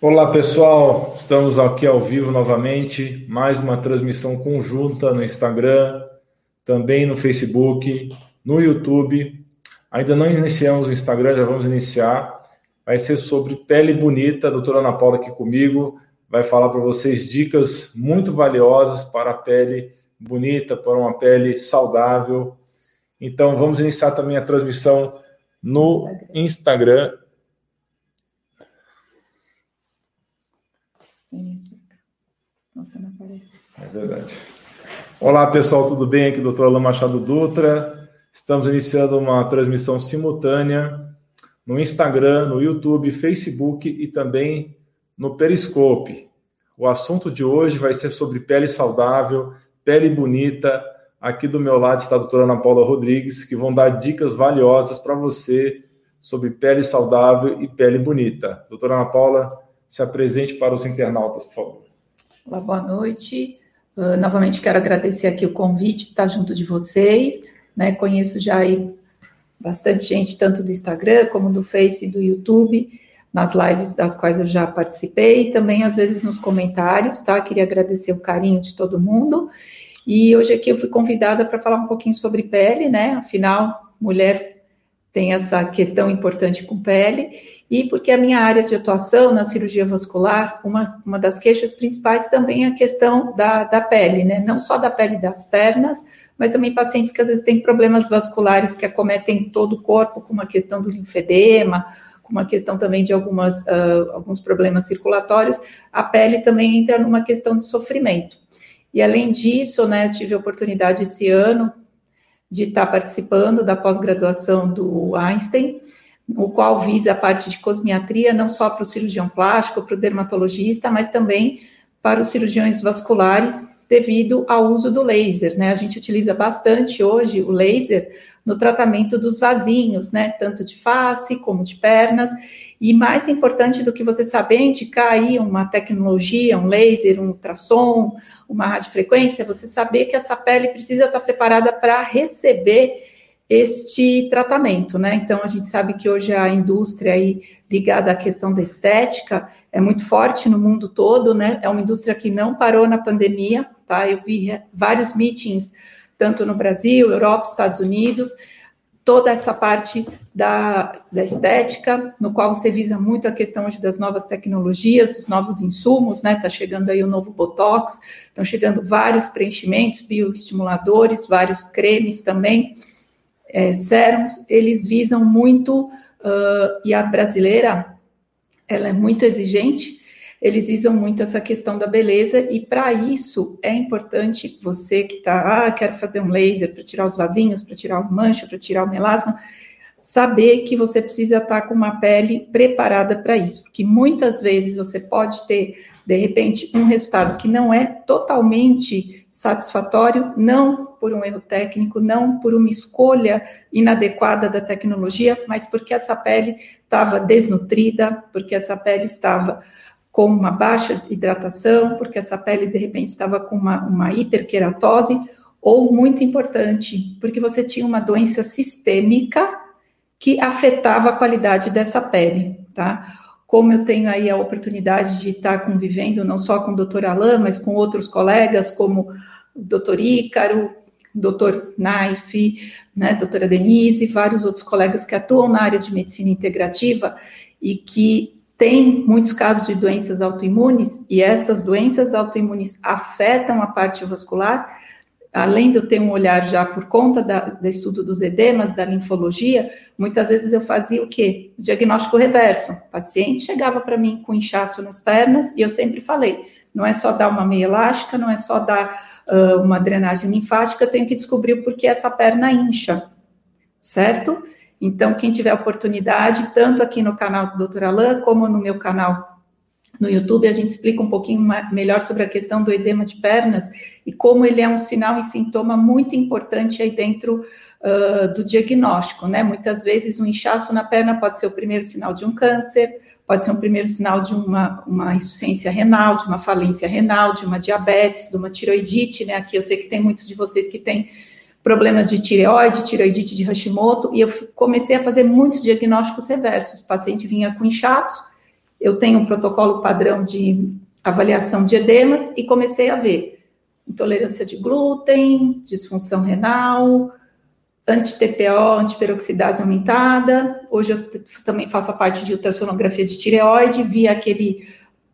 Olá pessoal, estamos aqui ao vivo novamente, mais uma transmissão conjunta no Instagram, também no Facebook, no YouTube. Ainda não iniciamos o Instagram, já vamos iniciar. Vai ser sobre pele bonita, a doutora Ana Paula aqui comigo, vai falar para vocês dicas muito valiosas para a pele bonita, para uma pele saudável. Então vamos iniciar também a transmissão no Instagram Nossa, não aparece. É verdade. Olá, pessoal, tudo bem? Aqui, doutor Alain Machado Dutra. Estamos iniciando uma transmissão simultânea no Instagram, no YouTube, Facebook e também no Periscope. O assunto de hoje vai ser sobre pele saudável, pele bonita. Aqui do meu lado está a doutora Ana Paula Rodrigues, que vão dar dicas valiosas para você sobre pele saudável e pele bonita. Doutora Ana Paula, se apresente para os internautas, por favor. Olá, boa noite. Uh, novamente quero agradecer aqui o convite para estar junto de vocês. Né? Conheço já aí bastante gente, tanto do Instagram como do Face e do YouTube, nas lives das quais eu já participei, e também às vezes nos comentários, tá? Queria agradecer o carinho de todo mundo. E hoje aqui eu fui convidada para falar um pouquinho sobre pele, né? Afinal, mulher tem essa questão importante com pele e porque a minha área de atuação na cirurgia vascular, uma, uma das queixas principais também é a questão da, da pele, né? Não só da pele das pernas, mas também pacientes que às vezes têm problemas vasculares que acometem todo o corpo, como a questão do linfedema, como a questão também de algumas, uh, alguns problemas circulatórios, a pele também entra numa questão de sofrimento. E além disso, né, eu tive a oportunidade esse ano de estar participando da pós-graduação do Einstein, o qual visa a parte de cosmiatria não só para o cirurgião plástico, para o dermatologista, mas também para os cirurgiões vasculares, devido ao uso do laser, né? A gente utiliza bastante hoje o laser no tratamento dos vasinhos, né? Tanto de face como de pernas. E mais importante do que você saber indicar aí uma tecnologia, um laser, um ultrassom, uma radiofrequência, você saber que essa pele precisa estar preparada para receber este tratamento, né? Então a gente sabe que hoje a indústria aí ligada à questão da estética é muito forte no mundo todo, né? É uma indústria que não parou na pandemia, tá? Eu vi vários meetings tanto no Brasil, Europa, Estados Unidos, toda essa parte da, da estética, no qual você visa muito a questão hoje das novas tecnologias, dos novos insumos, né? Tá chegando aí o novo Botox, estão chegando vários preenchimentos, bioestimuladores, vários cremes também é, eles visam muito, uh, e a brasileira, ela é muito exigente, eles visam muito essa questão da beleza, e para isso é importante você que está, ah, quero fazer um laser para tirar os vasinhos, para tirar o mancha, para tirar o melasma, saber que você precisa estar tá com uma pele preparada para isso, porque muitas vezes você pode ter, de repente, um resultado que não é totalmente satisfatório, não por um erro técnico, não por uma escolha inadequada da tecnologia, mas porque essa pele estava desnutrida, porque essa pele estava com uma baixa hidratação, porque essa pele de repente estava com uma, uma hiperqueratose, ou muito importante, porque você tinha uma doença sistêmica que afetava a qualidade dessa pele, tá? Como eu tenho aí a oportunidade de estar convivendo não só com o doutor Alain, mas com outros colegas, como o doutor Ícaro, doutor Naif, né, doutora Denise, vários outros colegas que atuam na área de medicina integrativa e que têm muitos casos de doenças autoimunes, e essas doenças autoimunes afetam a parte vascular, além de eu ter um olhar já por conta da, do estudo dos edemas, da linfologia, muitas vezes eu fazia o quê? Diagnóstico reverso. O paciente chegava para mim com inchaço nas pernas e eu sempre falei, não é só dar uma meia elástica, não é só dar uh, uma drenagem linfática, eu tenho que descobrir o porquê essa perna incha, certo? Então, quem tiver oportunidade, tanto aqui no canal do Dr. Alain, como no meu canal no YouTube, a gente explica um pouquinho melhor sobre a questão do edema de pernas e como ele é um sinal e sintoma muito importante aí dentro uh, do diagnóstico, né? Muitas vezes um inchaço na perna pode ser o primeiro sinal de um câncer, pode ser um primeiro sinal de uma, uma insuficiência renal, de uma falência renal, de uma diabetes, de uma tiroidite, né? Aqui eu sei que tem muitos de vocês que têm problemas de tireoide, tiroidite de Hashimoto, e eu comecei a fazer muitos diagnósticos reversos. O paciente vinha com inchaço, eu tenho um protocolo padrão de avaliação de edemas e comecei a ver intolerância de glúten, disfunção renal, anti-TPO, antiperoxidase aumentada. Hoje eu também faço a parte de ultrassonografia de tireoide, vi aquele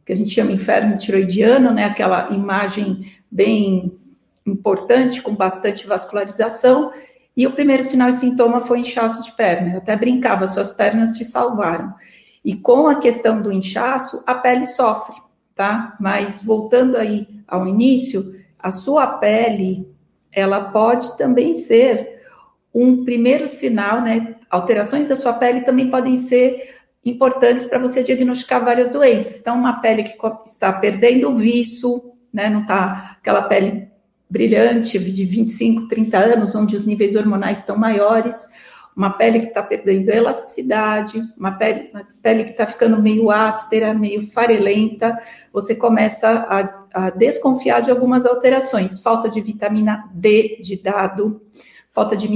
que a gente chama inferno tiroidiano, né, aquela imagem bem importante, com bastante vascularização, e o primeiro sinal e sintoma foi inchaço de perna. Eu até brincava, suas pernas te salvaram. E com a questão do inchaço, a pele sofre, tá? Mas voltando aí ao início, a sua pele, ela pode também ser um primeiro sinal, né? Alterações da sua pele também podem ser importantes para você diagnosticar várias doenças. Então, uma pele que está perdendo o viço, né? Não está aquela pele brilhante de 25, 30 anos, onde os níveis hormonais estão maiores, uma pele que está perdendo elasticidade, uma pele, uma pele que está ficando meio áspera, meio farelenta, você começa a, a, desconfiar de algumas alterações, falta de vitamina D de dado, falta de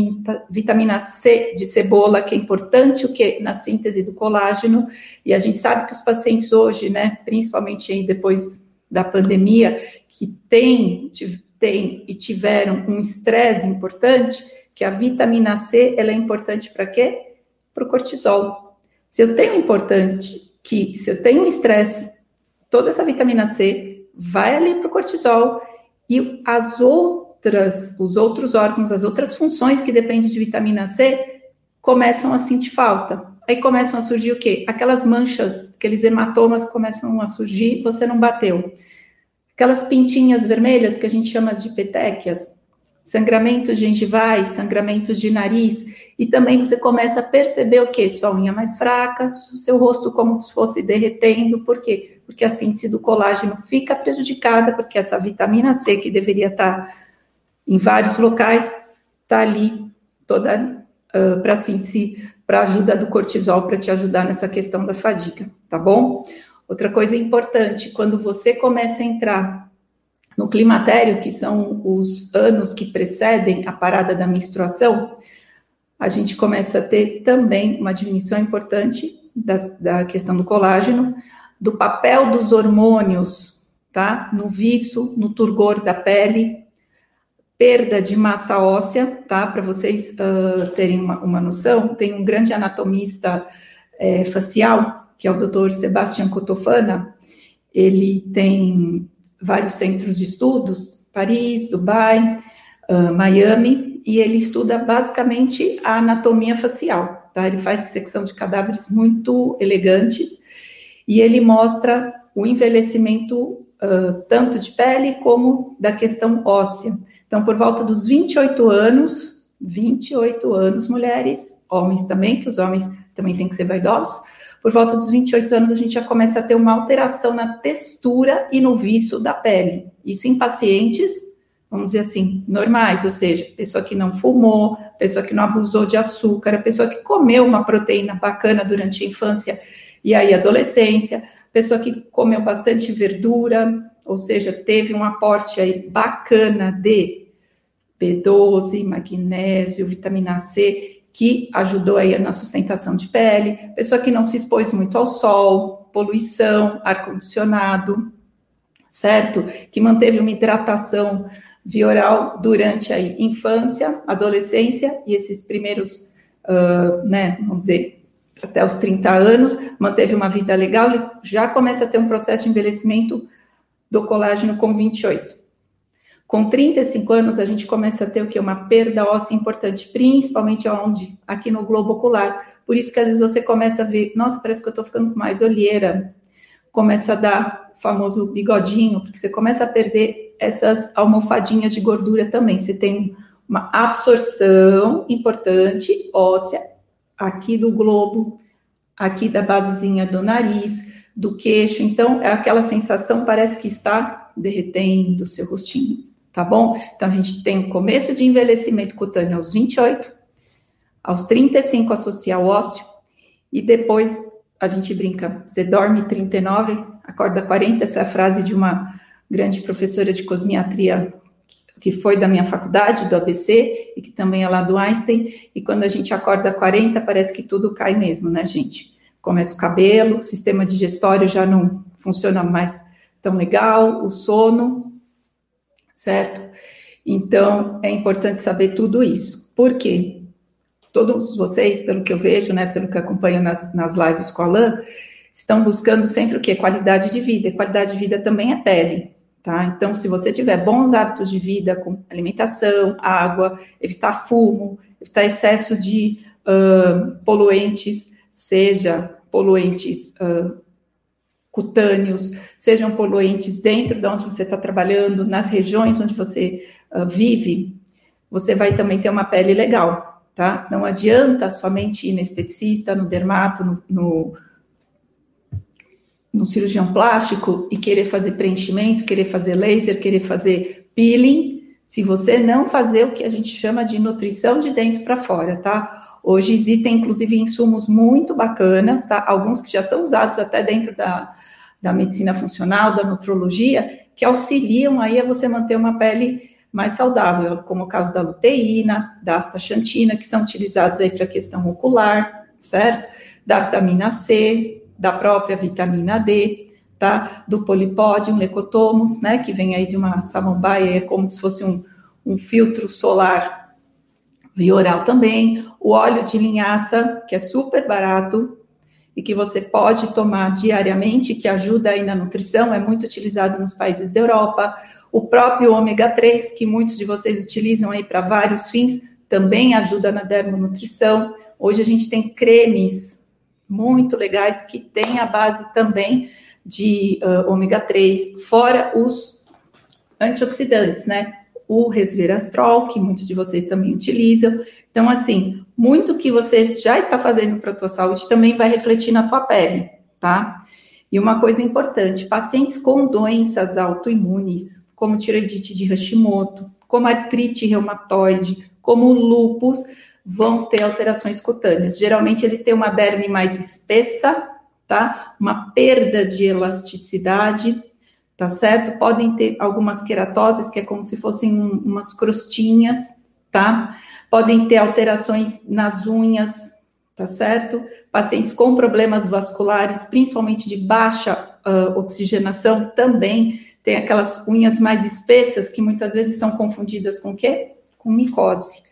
vitamina C de cebola, que é importante o que? Na síntese do colágeno, e a gente sabe que os pacientes hoje, né, principalmente aí depois da pandemia, que tem, tem e tiveram um estresse importante, que a vitamina C ela é importante para quê? Para o cortisol. Se eu tenho importante que se eu tenho um estresse, toda essa vitamina C vai ali para o cortisol e as outras, os outros órgãos, as outras funções que dependem de vitamina C começam a sentir falta. Aí começam a surgir o quê? Aquelas manchas, aqueles hematomas começam a surgir, você não bateu. Aquelas pintinhas vermelhas que a gente chama de petequias, sangramentos gengivais, sangramentos de nariz, e também você começa a perceber o que? Sua unha mais fraca, seu rosto como se fosse derretendo, por quê? Porque a síntese do colágeno fica prejudicada, porque essa vitamina C, que deveria estar em vários locais, está ali toda uh, para síntese, para ajuda do cortisol, para te ajudar nessa questão da fadiga, tá bom? Outra coisa importante, quando você começa a entrar no climatério, que são os anos que precedem a parada da menstruação, a gente começa a ter também uma diminuição importante da, da questão do colágeno, do papel dos hormônios, tá? No viço, no turgor da pele, perda de massa óssea, tá? Para vocês uh, terem uma, uma, noção, tem um grande anatomista é, facial, que é o Dr. Sebastian Cotofana, ele tem vários centros de estudos, Paris, Dubai, uh, Miami, e ele estuda basicamente a anatomia facial, tá? Ele faz dissecção de cadáveres muito elegantes e ele mostra o envelhecimento uh, tanto de pele como da questão óssea. Então, por volta dos 28 anos, 28 anos, mulheres, homens também, que os homens também têm que ser vaidosos, por volta dos 28 anos, a gente já começa a ter uma alteração na textura e no viço da pele. Isso em pacientes, vamos dizer assim, normais, ou seja, pessoa que não fumou, pessoa que não abusou de açúcar, pessoa que comeu uma proteína bacana durante a infância e aí adolescência, pessoa que comeu bastante verdura, ou seja, teve um aporte aí bacana de B12, magnésio, vitamina C que ajudou aí na sustentação de pele, pessoa que não se expôs muito ao sol, poluição, ar-condicionado, certo? Que manteve uma hidratação vioral durante a infância, adolescência e esses primeiros, uh, né, vamos dizer, até os 30 anos, manteve uma vida legal, já começa a ter um processo de envelhecimento do colágeno com 28. Com 35 anos, a gente começa a ter o que? Uma perda óssea importante, principalmente onde? Aqui no globo ocular. Por isso que às vezes você começa a ver, nossa, parece que eu tô ficando com mais olheira. Começa a dar o famoso bigodinho, porque você começa a perder essas almofadinhas de gordura também. Você tem uma absorção importante óssea aqui do globo, aqui da basezinha do nariz, do queixo. Então, é aquela sensação, parece que está derretendo o seu rostinho tá bom? Então, a gente tem começo de envelhecimento cutâneo aos 28, aos 35 associa o ósseo, e depois a gente brinca, você dorme 39, acorda 40, essa é a frase de uma grande professora de cosmiatria que foi da minha faculdade, do ABC, e que também é lá do Einstein, e quando a gente acorda 40, parece que tudo cai mesmo, né, gente? começa o cabelo, o sistema digestório já não funciona mais tão legal, o sono, certo? Então, é importante saber tudo isso. Por quê? Todos vocês, pelo que eu vejo, né, pelo que acompanho nas, nas lives com a Alain, estão buscando sempre o quê? Qualidade de vida. E qualidade de vida também é pele, tá? Então, se você tiver bons hábitos de vida com alimentação, água, evitar fumo, evitar excesso de uh, poluentes, seja poluentes uh, cutâneos, sejam poluentes dentro de onde você está trabalhando, nas regiões onde você uh, vive, você vai também ter uma pele legal, tá? Não adianta somente ir no esteticista, no dermato, no, no, no cirurgião plástico e querer fazer preenchimento, querer fazer laser, querer fazer peeling, se você não fazer o que a gente chama de nutrição de dentro para fora, tá? Hoje existem, inclusive, insumos muito bacanas, tá? Alguns que já são usados até dentro da, da medicina funcional, da nutrologia, que auxiliam aí a você manter uma pele mais saudável, como o caso da luteína, da astaxantina, que são utilizados aí para a questão ocular, certo? Da vitamina C, da própria vitamina D, tá? Do polipódium, lecotomus, né? Que vem aí de uma samambaia, é como se fosse um, um filtro solar via oral também, o óleo de linhaça, que é super barato e que você pode tomar diariamente, que ajuda aí na nutrição, é muito utilizado nos países da Europa. O próprio ômega 3, que muitos de vocês utilizam aí para vários fins, também ajuda na dermonutrição. Hoje a gente tem cremes muito legais que têm a base também de uh, ômega 3, fora os antioxidantes, né? o resveratrol, que muitos de vocês também utilizam. Então, assim, muito que você já está fazendo para a tua saúde também vai refletir na tua pele, tá? E uma coisa importante, pacientes com doenças autoimunes, como tiroidite de Hashimoto, como artrite reumatoide, como lupus, vão ter alterações cutâneas. Geralmente eles têm uma derme mais espessa, tá? Uma perda de elasticidade, tá certo? Podem ter algumas queratoses, que é como se fossem umas crostinhas, tá? Podem ter alterações nas unhas, tá certo? Pacientes com problemas vasculares, principalmente de baixa uh, oxigenação, também tem aquelas unhas mais espessas que muitas vezes são confundidas com o quê? Com micose,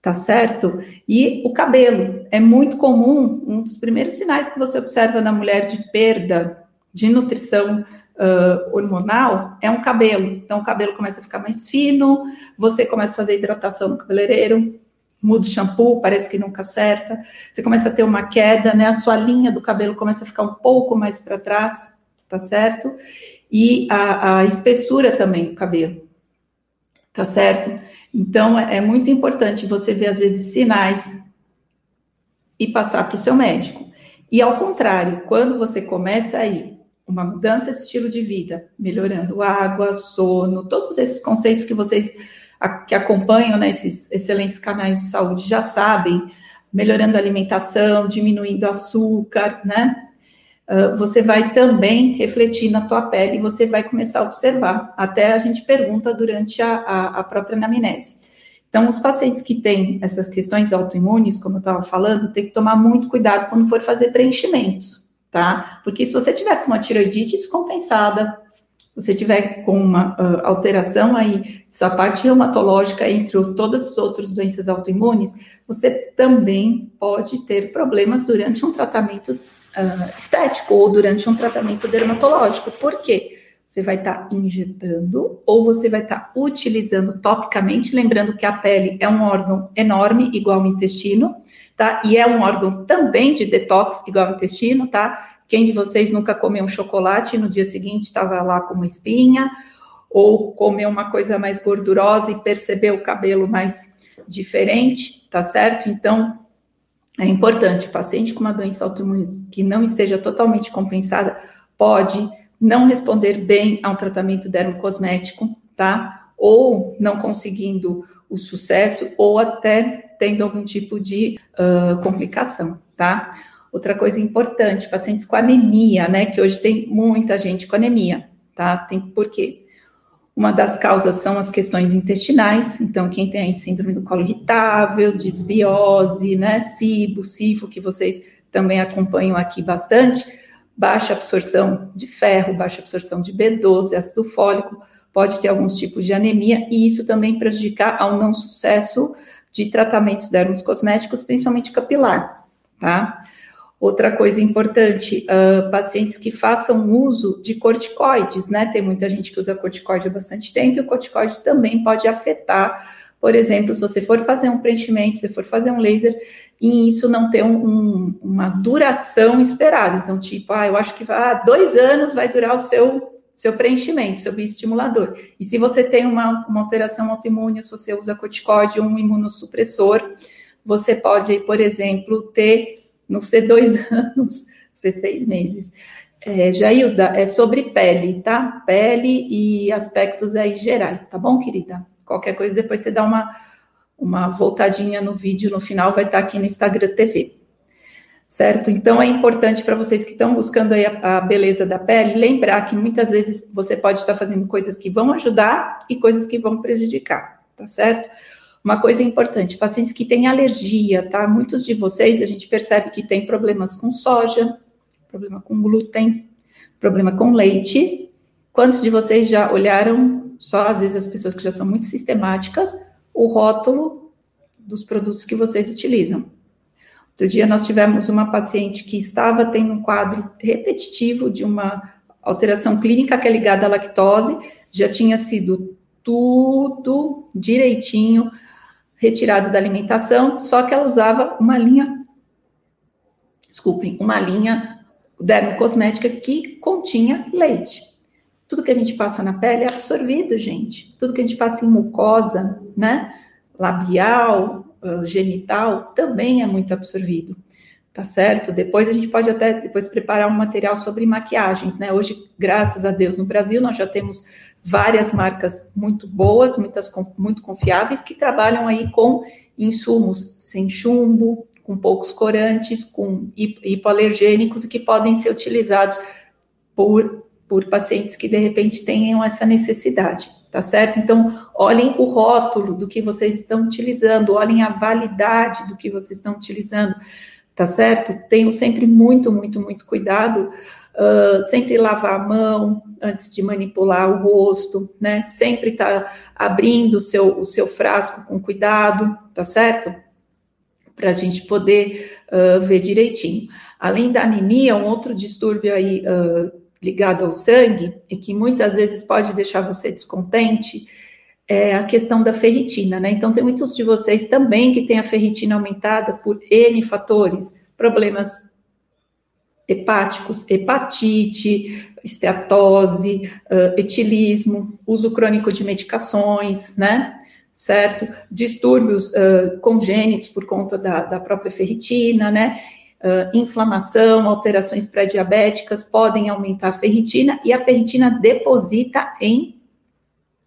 tá certo? E o cabelo é muito comum, um dos primeiros sinais que você observa na mulher de perda de nutrição uh, hormonal é um cabelo. Então, o cabelo começa a ficar mais fino, você começa a fazer hidratação no cabeleireiro, muda o shampoo, parece que nunca acerta, você começa a ter uma queda, né? A sua linha do cabelo começa a ficar um pouco mais para trás, tá certo? E a, a, espessura também do cabelo, tá certo? Então, é, é muito importante você ver, às vezes, sinais e passar para o seu médico. E ao contrário, quando você começa a ir uma mudança de estilo de vida, melhorando água, sono, todos esses conceitos que vocês que acompanham né, excelentes canais de saúde já sabem, melhorando a alimentação, diminuindo açúcar, né? Uh, você vai também refletir na tua pele e você vai começar a observar. Até a gente pergunta durante a, a, a própria anamnese. Então, os pacientes que têm essas questões autoimunes, como eu estava falando, tem que tomar muito cuidado quando for fazer preenchimentos tá? Porque se você tiver com uma tiroidite descompensada, você tiver com uma uh, alteração aí dessa parte reumatológica entre todas as outras doenças autoimunes, você também pode ter problemas durante um tratamento uh, estético ou durante um tratamento dermatológico. Por quê? Você vai estar tá injetando ou você vai estar tá utilizando topicamente, lembrando que a pele é um órgão enorme, igual ao intestino, tá? E é um órgão também de detox, igual ao intestino, tá? Quem de vocês nunca comeu um chocolate e no dia seguinte estava lá com uma espinha? Ou comeu uma coisa mais gordurosa e percebeu o cabelo mais diferente, tá certo? Então, é importante, paciente com uma doença autoimune que não esteja totalmente compensada pode não responder bem a um tratamento dermocosmético, tá? Ou não conseguindo o sucesso, ou até tendo algum tipo de uh, complicação, tá? Outra coisa importante, pacientes com anemia, né? Que hoje tem muita gente com anemia, tá? Tem por quê? Uma das causas são as questões intestinais, então quem tem síndrome do colo irritável, disbiose, né, cibo, sifo, que vocês também acompanham aqui bastante, baixa absorção de ferro, baixa absorção de B12, ácido fólico, pode ter alguns tipos de anemia, e isso também prejudicar ao não sucesso de tratamentos dermocosméticos, principalmente capilar, tá? Outra coisa importante, uh, pacientes que façam uso de corticoides, né? Tem muita gente que usa corticoide há bastante tempo, e o corticoide também pode afetar, por exemplo, se você for fazer um preenchimento, se for fazer um laser, e isso não ter um, um, uma duração esperada. Então, tipo, ah, eu acho que ah, dois anos vai durar o seu, seu preenchimento, seu bioestimulador. E se você tem uma, uma alteração autoimune, se você usa corticoide ou um imunossupressor, você pode, por exemplo, ter não ser dois anos, ser seis meses. É, Jailda, é sobre pele, tá? Pele e aspectos aí gerais, tá bom, querida? Qualquer coisa, depois você dá uma, uma voltadinha no vídeo, no final vai estar aqui no Instagram TV. Certo? Então é importante para vocês que estão buscando a, a, beleza da pele, lembrar que muitas vezes você pode estar fazendo coisas que vão ajudar e coisas que vão prejudicar, tá certo? Uma coisa importante, pacientes que têm alergia, tá? Muitos de vocês a gente percebe que tem problemas com soja, problema com glúten, problema com leite. Quantos de vocês já olharam, só às vezes as pessoas que já são muito sistemáticas, o rótulo dos produtos que vocês utilizam? Outro dia nós tivemos uma paciente que estava tendo um quadro repetitivo de uma alteração clínica que é ligada à lactose, já tinha sido tudo direitinho, retirado da alimentação, só que ela usava uma linha, desculpem, uma linha dermocosmética que continha leite. Tudo que a gente passa na pele é absorvido, gente. Tudo que a gente passa em mucosa, né, labial, genital, também é muito absorvido. Tá certo? Depois a gente pode até depois preparar um material sobre maquiagens, né? Hoje, graças a Deus, no Brasil nós já temos várias marcas muito boas, muitas muito confiáveis, que trabalham aí com insumos sem chumbo, com poucos corantes, com hipoalergênicos, que podem ser utilizados por, por pacientes que de repente tenham essa necessidade, tá certo? Então, olhem o rótulo do que vocês estão utilizando, olhem a validade do que vocês estão utilizando, tá certo? Tenham sempre muito, muito, muito cuidado Uh, sempre lavar a mão antes de manipular o rosto, né? Sempre tá abrindo o seu, o seu frasco com cuidado, tá certo? Para a gente poder uh, ver direitinho. Além da anemia, um outro distúrbio aí uh, ligado ao sangue e que muitas vezes pode deixar você descontente é a questão da ferritina, né? Então, tem muitos de vocês também que têm a ferritina aumentada por N fatores, problemas hepáticos, hepatite, esteatose, uh, etilismo, uso crônico de medicações, né? Certo? Distúrbios uh, congênitos por conta da, da própria ferritina, né? Uh, inflamação, alterações pré-diabéticas podem aumentar a ferritina e a ferritina deposita em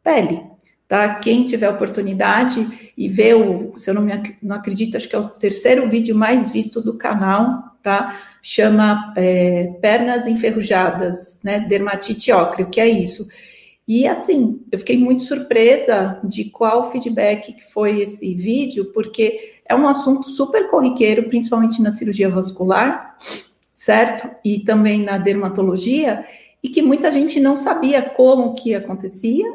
pele, tá? Quem tiver oportunidade e ver o, se eu não, me, não acredito, acho que é o terceiro vídeo mais visto do canal, tá? Chama é, pernas enferrujadas, né? Dermatite ocre, o que é isso? E assim, eu fiquei muito surpresa de qual feedback que foi esse vídeo, porque é um assunto super corriqueiro, principalmente na cirurgia vascular, certo? E também na dermatologia, e que muita gente não sabia como que acontecia,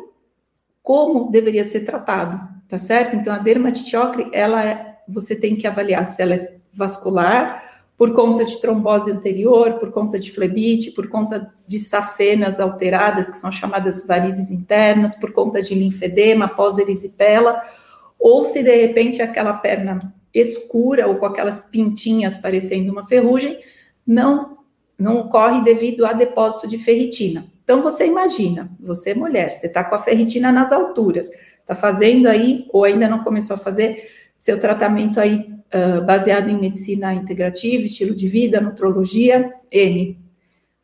como deveria ser tratado, tá certo? Então a dermatite ocre, ela é, você tem que avaliar se ela é vascular, por conta de trombose anterior, por conta de flebite, por conta de safenas alteradas, que são chamadas varizes internas, por conta de linfedema, pós-erisipela, ou se de repente aquela perna escura ou com aquelas pintinhas parecendo uma ferrugem, não não ocorre devido a depósito de ferritina. Então você imagina, você é mulher, você está com a ferritina nas alturas, está fazendo aí, ou ainda não começou a fazer seu tratamento aí uh, baseado em medicina integrativa, estilo de vida, nutrologia, N.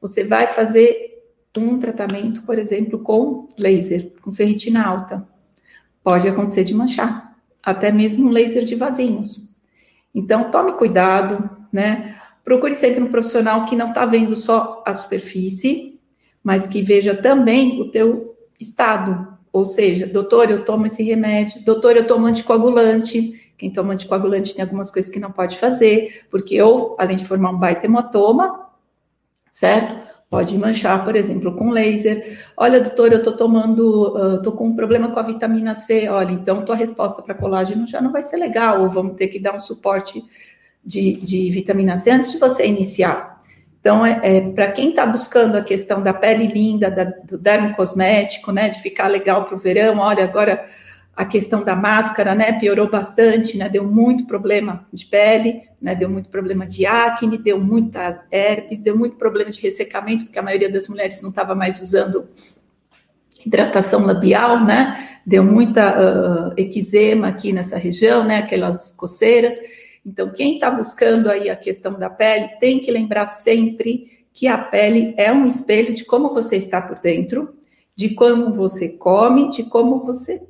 Você vai fazer um tratamento, por exemplo, com laser, com ferritina alta. Pode acontecer de manchar, até mesmo um laser de vasinhos. Então, tome cuidado, né? Procure sempre um profissional que não está vendo só a superfície, mas que veja também o teu estado, Ou seja, doutor, eu tomo esse remédio, doutor, eu tomo anticoagulante. Quem toma anticoagulante tem algumas coisas que não pode fazer, porque eu, além de formar um baita hematoma, certo? Pode manchar, por exemplo, com laser. Olha, doutor, eu tô tomando, tô com um problema com a vitamina C. Olha, então tua resposta para colágeno já não vai ser legal, ou vamos ter que dar um suporte de, de vitamina C antes de você iniciar. Então, é, é para quem está buscando a questão da pele linda, da, do dermo cosmético, né, de ficar legal para o verão, olha, agora a questão da máscara, né, piorou bastante, né, deu muito problema de pele, né, deu muito problema de acne, deu muita herpes, deu muito problema de ressecamento, porque a maioria das mulheres não estava mais usando hidratação labial, né, deu muita uh, eczema aqui nessa região, né, aquelas coceiras, então, quem está buscando aí a questão da pele tem que lembrar sempre que a pele é um espelho de como você está por dentro, de como você come, de como você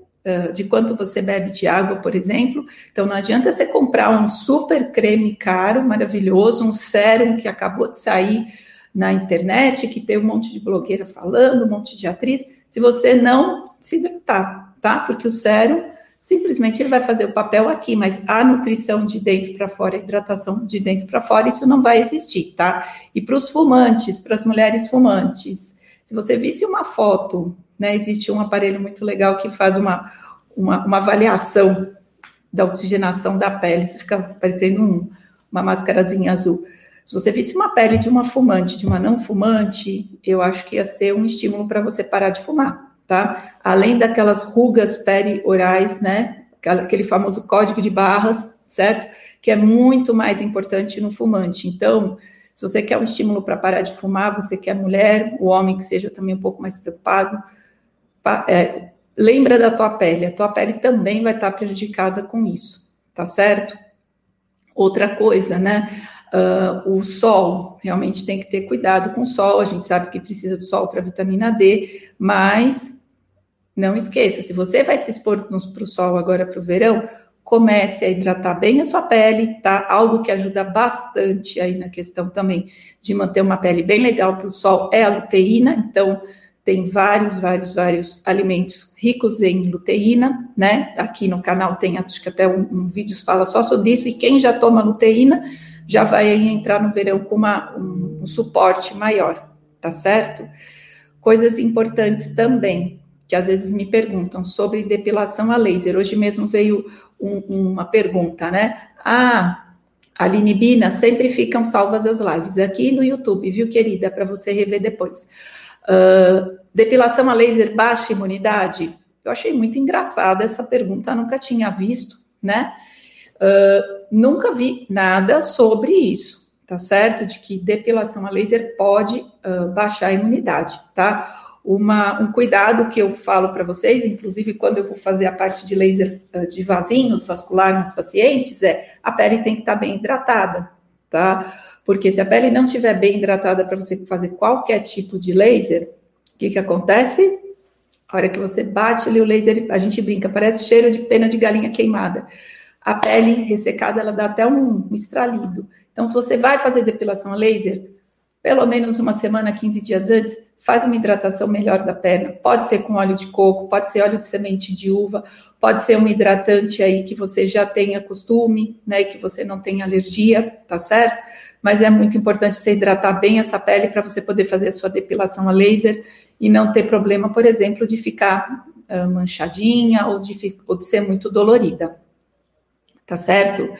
de quanto você bebe de água, por exemplo. Então, não adianta você comprar um super creme caro, maravilhoso, um sérum que acabou de sair na internet, que tem um monte de blogueira falando, um monte de atriz, se você não se hidratar, tá? Porque o sérum simplesmente ele vai fazer o papel aqui, mas a nutrição de dentro para fora, a hidratação de dentro para fora, isso não vai existir, tá? E para os fumantes, para as mulheres fumantes, se você visse uma foto, né, existe um aparelho muito legal que faz uma, uma, uma avaliação da oxigenação da pele, isso fica parecendo um, uma máscarazinha azul. Se você visse uma pele de uma fumante, de uma não fumante, eu acho que ia ser um estímulo para você parar de fumar tá? Além daquelas rugas periorais, né? Aquele famoso código de barras, certo? Que é muito mais importante no fumante. Então, se você quer um estímulo para parar de fumar, você quer mulher, o homem que seja também um pouco mais preocupado, é, lembra da tua pele. A tua pele também vai estar prejudicada com isso, tá certo? Outra coisa, né? Uh, o sol, realmente tem que ter cuidado com o sol, a gente sabe que precisa do sol para vitamina D, mas não esqueça, se você vai se expor para o sol agora para o verão, comece a hidratar bem a sua pele, tá? Algo que ajuda bastante aí na questão também de manter uma pele bem legal para o sol é a luteína, então tem vários, vários, vários alimentos ricos em luteína, né? Aqui no canal tem, acho que até um, um vídeo fala só sobre isso, e quem já toma luteína já vai entrar no verão com uma, um, um suporte maior, tá certo? Coisas importantes também, que às vezes me perguntam sobre depilação a laser. Hoje mesmo veio um, uma pergunta, né? Ah, Aline Bina, sempre ficam salvas as lives aqui no YouTube, viu, querida? Para você rever depois. Uh, depilação a laser baixa imunidade? Eu achei muito engraçada essa pergunta, nunca tinha visto, né? Uh, nunca vi nada sobre isso, tá certo? De que depilação a laser pode uh, baixar a imunidade, tá? Uma, um cuidado que eu falo para vocês, inclusive quando eu vou fazer a parte de laser uh, de vasinhos vascular nas pacientes, é a pele tem que estar tá bem hidratada, tá? Porque se a pele não estiver bem hidratada para você fazer qualquer tipo de laser, o que, que acontece? A hora que você bate ali o laser, a gente brinca, parece cheiro de pena de galinha queimada. A pele ressecada, ela dá até um estralido. Então, se você vai fazer depilação a laser, pelo menos uma semana, 15 dias antes, faz uma hidratação melhor da perna. Pode ser com óleo de coco, pode ser óleo de semente de uva, pode ser um hidratante aí que você já tenha costume, né, que você não tenha alergia, tá certo? Mas é muito importante você hidratar bem essa pele para você poder fazer a sua depilação a laser e não ter problema, por exemplo, de ficar uh, manchadinha ou de, ou de ser muito dolorida, tá certo?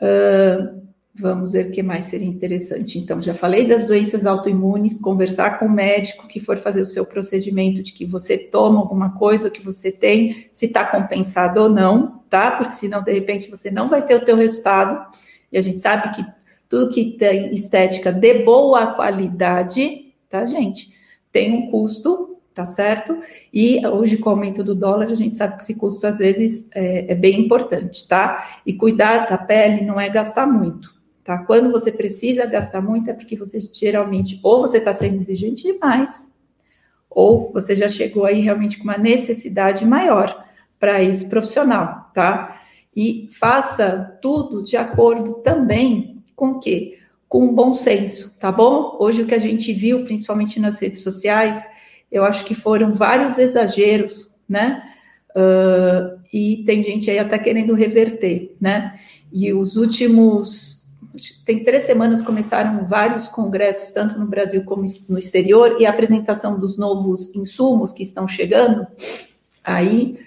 Uh, Vamos ver o que mais seria interessante. Então, já falei das doenças autoimunes, conversar com o médico que for fazer o seu procedimento, de que você toma alguma coisa, que você tem, se está compensado ou não, tá? Porque senão, de repente, você não vai ter o teu resultado. E a gente sabe que tudo que tem estética de boa qualidade, tá, gente? Tem um custo, tá certo? E hoje, com o aumento do dólar, a gente sabe que esse custo, às vezes, é, é bem importante, tá? E cuidar da pele não é gastar muito Tá? Quando você precisa gastar muito, é porque você geralmente ou você está sendo exigente demais, ou você já chegou aí realmente com uma necessidade maior para esse profissional, tá? E faça tudo de acordo também com o quê? Com o bom senso, tá bom? Hoje o que a gente viu, principalmente nas redes sociais, eu acho que foram vários exageros né? Uh, e tem gente aí até querendo reverter, né? E os últimos, tem três semanas começaram vários congressos, tanto no Brasil como no exterior, e a apresentação dos novos insumos que estão chegando aí,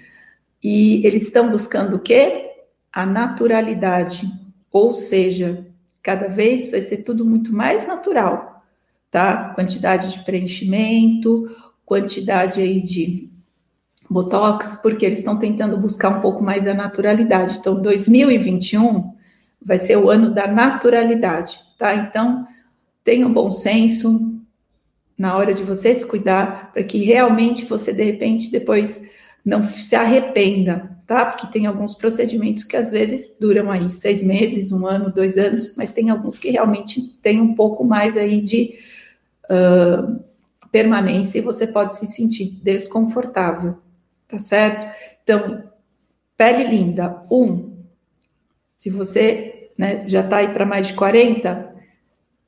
e eles estão buscando o quê? A naturalidade, ou seja, cada vez vai ser tudo muito mais natural, tá? Quantidade de preenchimento, quantidade aí de botox, porque eles estão tentando buscar um pouco mais a naturalidade. Então, 2021 vai ser o ano da naturalidade, tá? Então, tenha um bom senso na hora de você se cuidar, para que realmente você, de repente, depois não se arrependa, tá? Porque tem alguns procedimentos que às vezes duram aí seis meses, um ano, dois anos, mas tem alguns que realmente têm um pouco mais aí de uh, permanência e você pode se sentir desconfortável, tá certo? Então, pele linda, um, se você né, já está aí para mais de 40,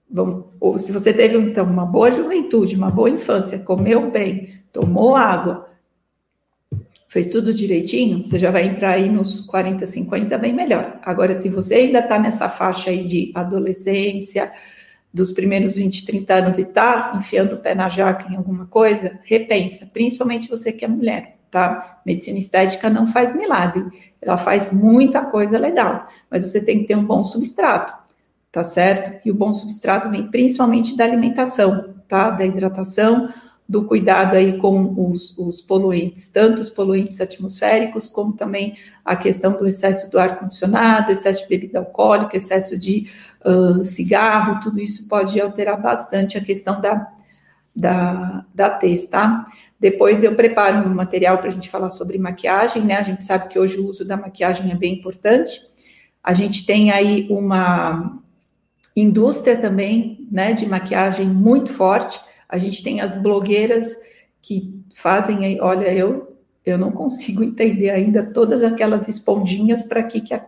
vamos, ou se você teve então uma boa juventude, uma boa infância, comeu bem, tomou água, fez tudo direitinho, você já vai entrar aí nos 40, 50 bem melhor. Agora, se você ainda está nessa faixa aí de adolescência, dos primeiros 20, 30 anos e está enfiando o pé na jaca em alguma coisa, repensa, principalmente você que é mulher, tá? Medicina estética não faz milagre, ela faz muita coisa legal, mas você tem que ter um bom substrato, tá certo? E o bom substrato vem principalmente da alimentação, tá? Da hidratação, do cuidado aí com os, os, poluentes, tanto os poluentes atmosféricos, como também a questão do excesso do ar-condicionado, excesso de bebida alcoólica, excesso de uh, cigarro, tudo isso pode alterar bastante a questão da, da, da tez, tá? Depois eu preparo um material para a gente falar sobre maquiagem, né? A gente sabe que hoje o uso da maquiagem é bem importante. A gente tem aí uma indústria também, né, de maquiagem muito forte a gente tem as blogueiras que fazem, olha, eu eu não consigo entender ainda todas aquelas esponjinhas para que que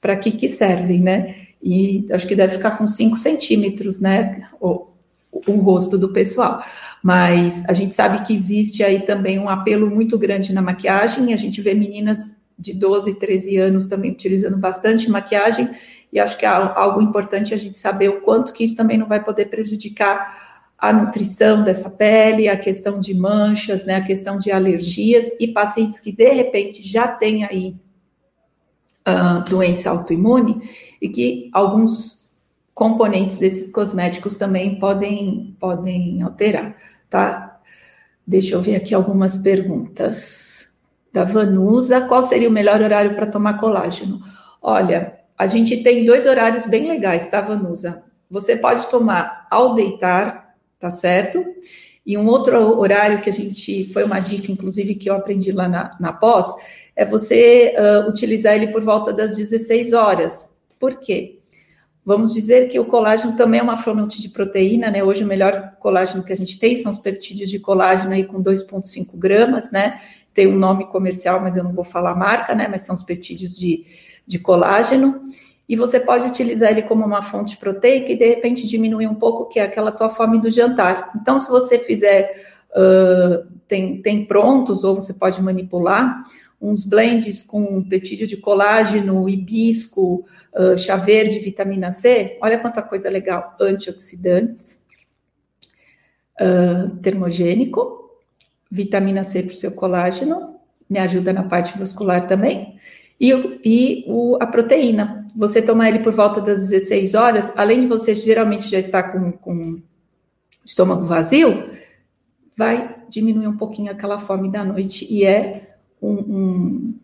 para que que servem, né? E acho que deve ficar com 5 centímetros, né? O, o rosto do pessoal. Mas a gente sabe que existe aí também um apelo muito grande na maquiagem. A gente vê meninas de 12, 13 anos também utilizando bastante maquiagem. E acho que é algo importante a gente saber o quanto que isso também não vai poder prejudicar a nutrição dessa pele, a questão de manchas, né, a questão de alergias e pacientes que de repente já têm aí uh, doença autoimune e que alguns componentes desses cosméticos também podem, podem alterar, tá? Deixa eu ver aqui algumas perguntas. Da Vanusa, qual seria o melhor horário para tomar colágeno? Olha, a gente tem dois horários bem legais, tá, Vanusa? Você pode tomar ao deitar, tá certo? E um outro horário que a gente, foi uma dica, inclusive, que eu aprendi lá na, na pós, é você uh, utilizar ele por volta das 16 horas. Por quê? Vamos dizer que o colágeno também é uma fonte de proteína, né? Hoje o melhor colágeno que a gente tem são os peptídeos de colágeno aí com 2,5 gramas, né? Tem um nome comercial, mas eu não vou falar a marca, né? Mas são os peptídeos de, de colágeno e você pode utilizar ele como uma fonte proteica e de repente diminuir um pouco que é aquela tua fome do jantar. Então, se você fizer uh, tem, tem prontos ou você pode manipular uns blends com peptídeo de colágeno, hibisco, uh, chá verde, vitamina C. Olha quanta coisa legal, antioxidantes, uh, termogênico, vitamina C para o seu colágeno, me ajuda na parte muscular também, e, e o, a proteína você tomar ele por volta das 16 horas, além de você geralmente já estar com, com estômago vazio, vai diminuir um pouquinho aquela fome da noite e é um, um,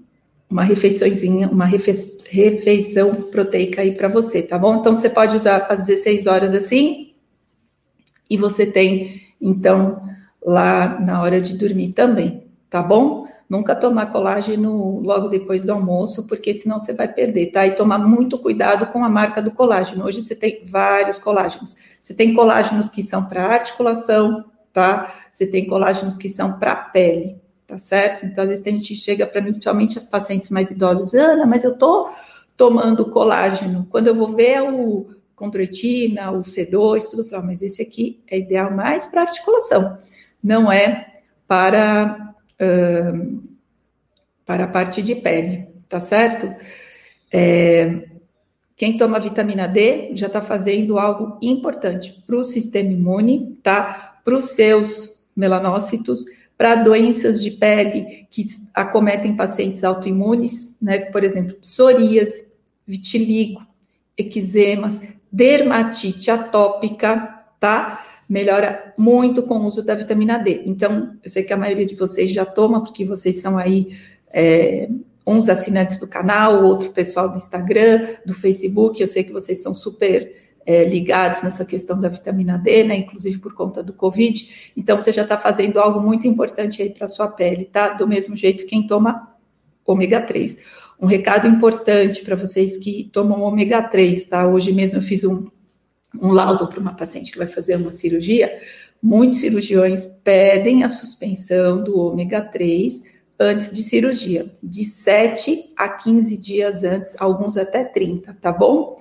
uma refeiçãozinha, uma refe, refeição proteica aí para você, tá bom? Então você pode usar às 16 horas assim e você tem então lá na hora de dormir também, tá bom? Nunca tomar colágeno logo depois do almoço, porque senão você vai perder, tá? E tomar muito cuidado com a marca do colágeno. Hoje você tem vários colágenos. Você tem colágenos que são para articulação, tá? Você tem colágenos que são para pele, tá certo? Então, às vezes a gente chega para mim, principalmente as pacientes mais idosas, Ana, mas eu tô tomando colágeno. Quando eu vou ver o condroitina, o C2, tudo, eu falo, mas esse aqui é ideal mais para articulação, não é para para a parte de pele, tá certo? É, quem toma vitamina D já está fazendo algo importante para o sistema imune, tá? Para os seus melanócitos, para doenças de pele que acometem pacientes autoimunes, né? Por exemplo, psoríase, vitiligo, eczemas, dermatite atópica, tá? Melhora muito com o uso da vitamina D. Então, eu sei que a maioria de vocês já toma, porque vocês são aí é, uns assinantes do canal, outro pessoal do Instagram, do Facebook. Eu sei que vocês são super é, ligados nessa questão da vitamina D, né? Inclusive por conta do Covid. Então, você já está fazendo algo muito importante aí para a sua pele, tá? Do mesmo jeito quem toma ômega 3. Um recado importante para vocês que tomam ômega 3, tá? Hoje mesmo eu fiz um, um laudo para uma paciente que vai fazer uma cirurgia. Muitos cirurgiões pedem a suspensão do ômega 3 antes de cirurgia, de 7 a 15 dias antes, alguns até 30, tá bom?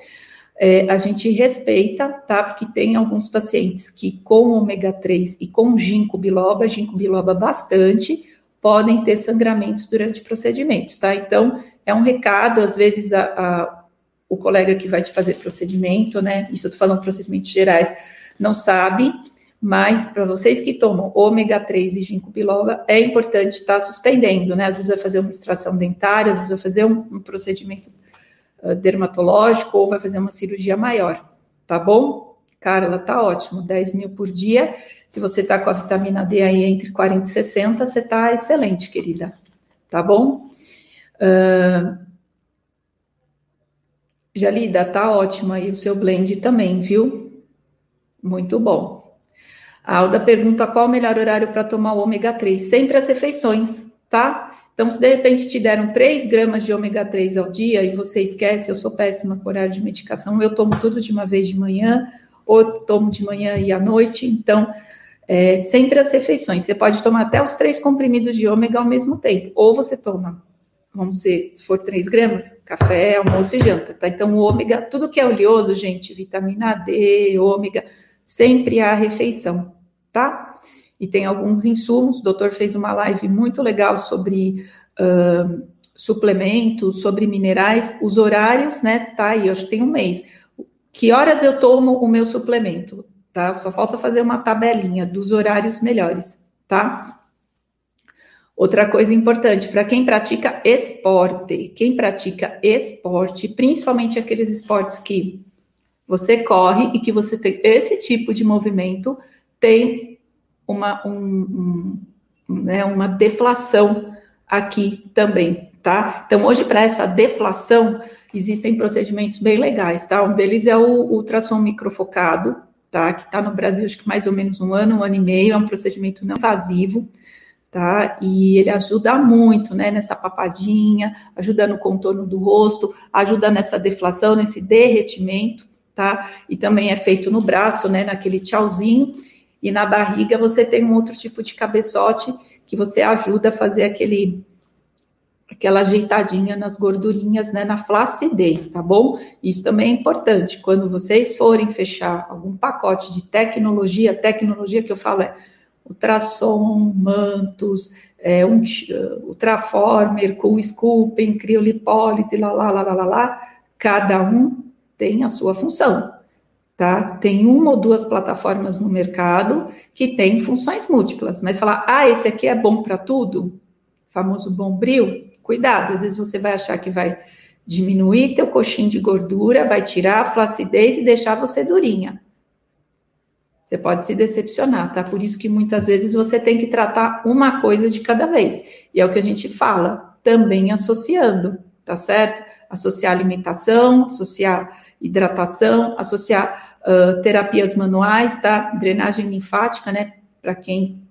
É, a gente respeita, tá? Porque tem alguns pacientes que com ômega 3 e com ginkgo biloba, ginkgo biloba bastante, podem ter sangramentos durante procedimentos, tá? Então, é um recado, às vezes a, a, o colega que vai te fazer procedimento, né? Isso eu tô falando procedimentos gerais, não sabe, mas para vocês que tomam ômega 3 e ginkgo biloba, é importante estar tá suspendendo, né? Às vezes vai fazer uma extração dentária, às vezes vai fazer um, um procedimento dermatológico ou vai fazer uma cirurgia maior, tá bom? Carla, tá ótimo, 10 mil por dia se você está com a vitamina D aí entre 40 e 60, você está excelente, querida. Tá bom? Uh, Jalida, tá ótimo aí o seu blend também, viu? Muito bom. A Alda pergunta qual o melhor horário para tomar o ômega 3. Sempre as refeições, tá? Então, se de repente te deram 3 gramas de ômega 3 ao dia e você esquece, eu sou péssima com horário de medicação, eu tomo tudo de uma vez de manhã, ou tomo de manhã e à noite, então é, sempre as refeições. Você pode tomar até os três comprimidos de ômega ao mesmo tempo. Ou você toma, vamos dizer, se for 3 gramas, café, almoço e janta, tá? Então, o ômega, tudo que é oleoso, gente, vitamina D, ômega, sempre há refeição, tá? E tem alguns insumos, o doutor fez uma live muito legal sobre uh, suplementos, sobre minerais, os horários, né? Tá aí, acho que tem um mês. Que horas eu tomo o meu suplemento? tá? Só falta fazer uma tabelinha dos horários melhores, tá? Outra coisa importante, para quem pratica esporte, quem pratica esporte, principalmente aqueles esportes que você corre e que você tem esse tipo de movimento, tem uma, um, um, né, uma deflação aqui também, tá? Então, hoje, para essa deflação, existem procedimentos bem legais, tá? Um deles é o ultrassom microfocado, tá? Que está no Brasil, acho que mais ou menos um ano, um ano e meio, é um procedimento não invasivo, tá? E ele ajuda muito, né, nessa papadinha, ajuda no contorno do rosto, ajuda nessa deflação, nesse derretimento, tá? E também é feito no braço, né, naquele tchauzinho, e na barriga você tem um outro tipo de cabeçote que você ajuda a fazer aquele aquela ajeitadinha nas gordurinhas, né, na flacidez, tá bom? Isso também é importante. Quando vocês forem fechar algum pacote de tecnologia, tecnologia que eu falo é ultrassom, mantos, é, um, uh, ultraformer, cool scooping, criolipólise, lá, lá, lá, lá, lá, lá, cada um tem a sua função, tá? Tem uma ou duas plataformas no mercado que tem funções múltiplas, mas falar, ah, esse aqui é bom para tudo, famoso bombril, Cuidado, às vezes você vai achar que vai diminuir teu coxinho de gordura, vai tirar a flacidez e deixar você durinha. Você pode se decepcionar, tá? Por isso que muitas vezes você tem que tratar uma coisa de cada vez. E é o que a gente fala, também associando, tá certo? Associar alimentação, associar hidratação, associar uh, terapias manuais, tá? Drenagem linfática, né? Para quem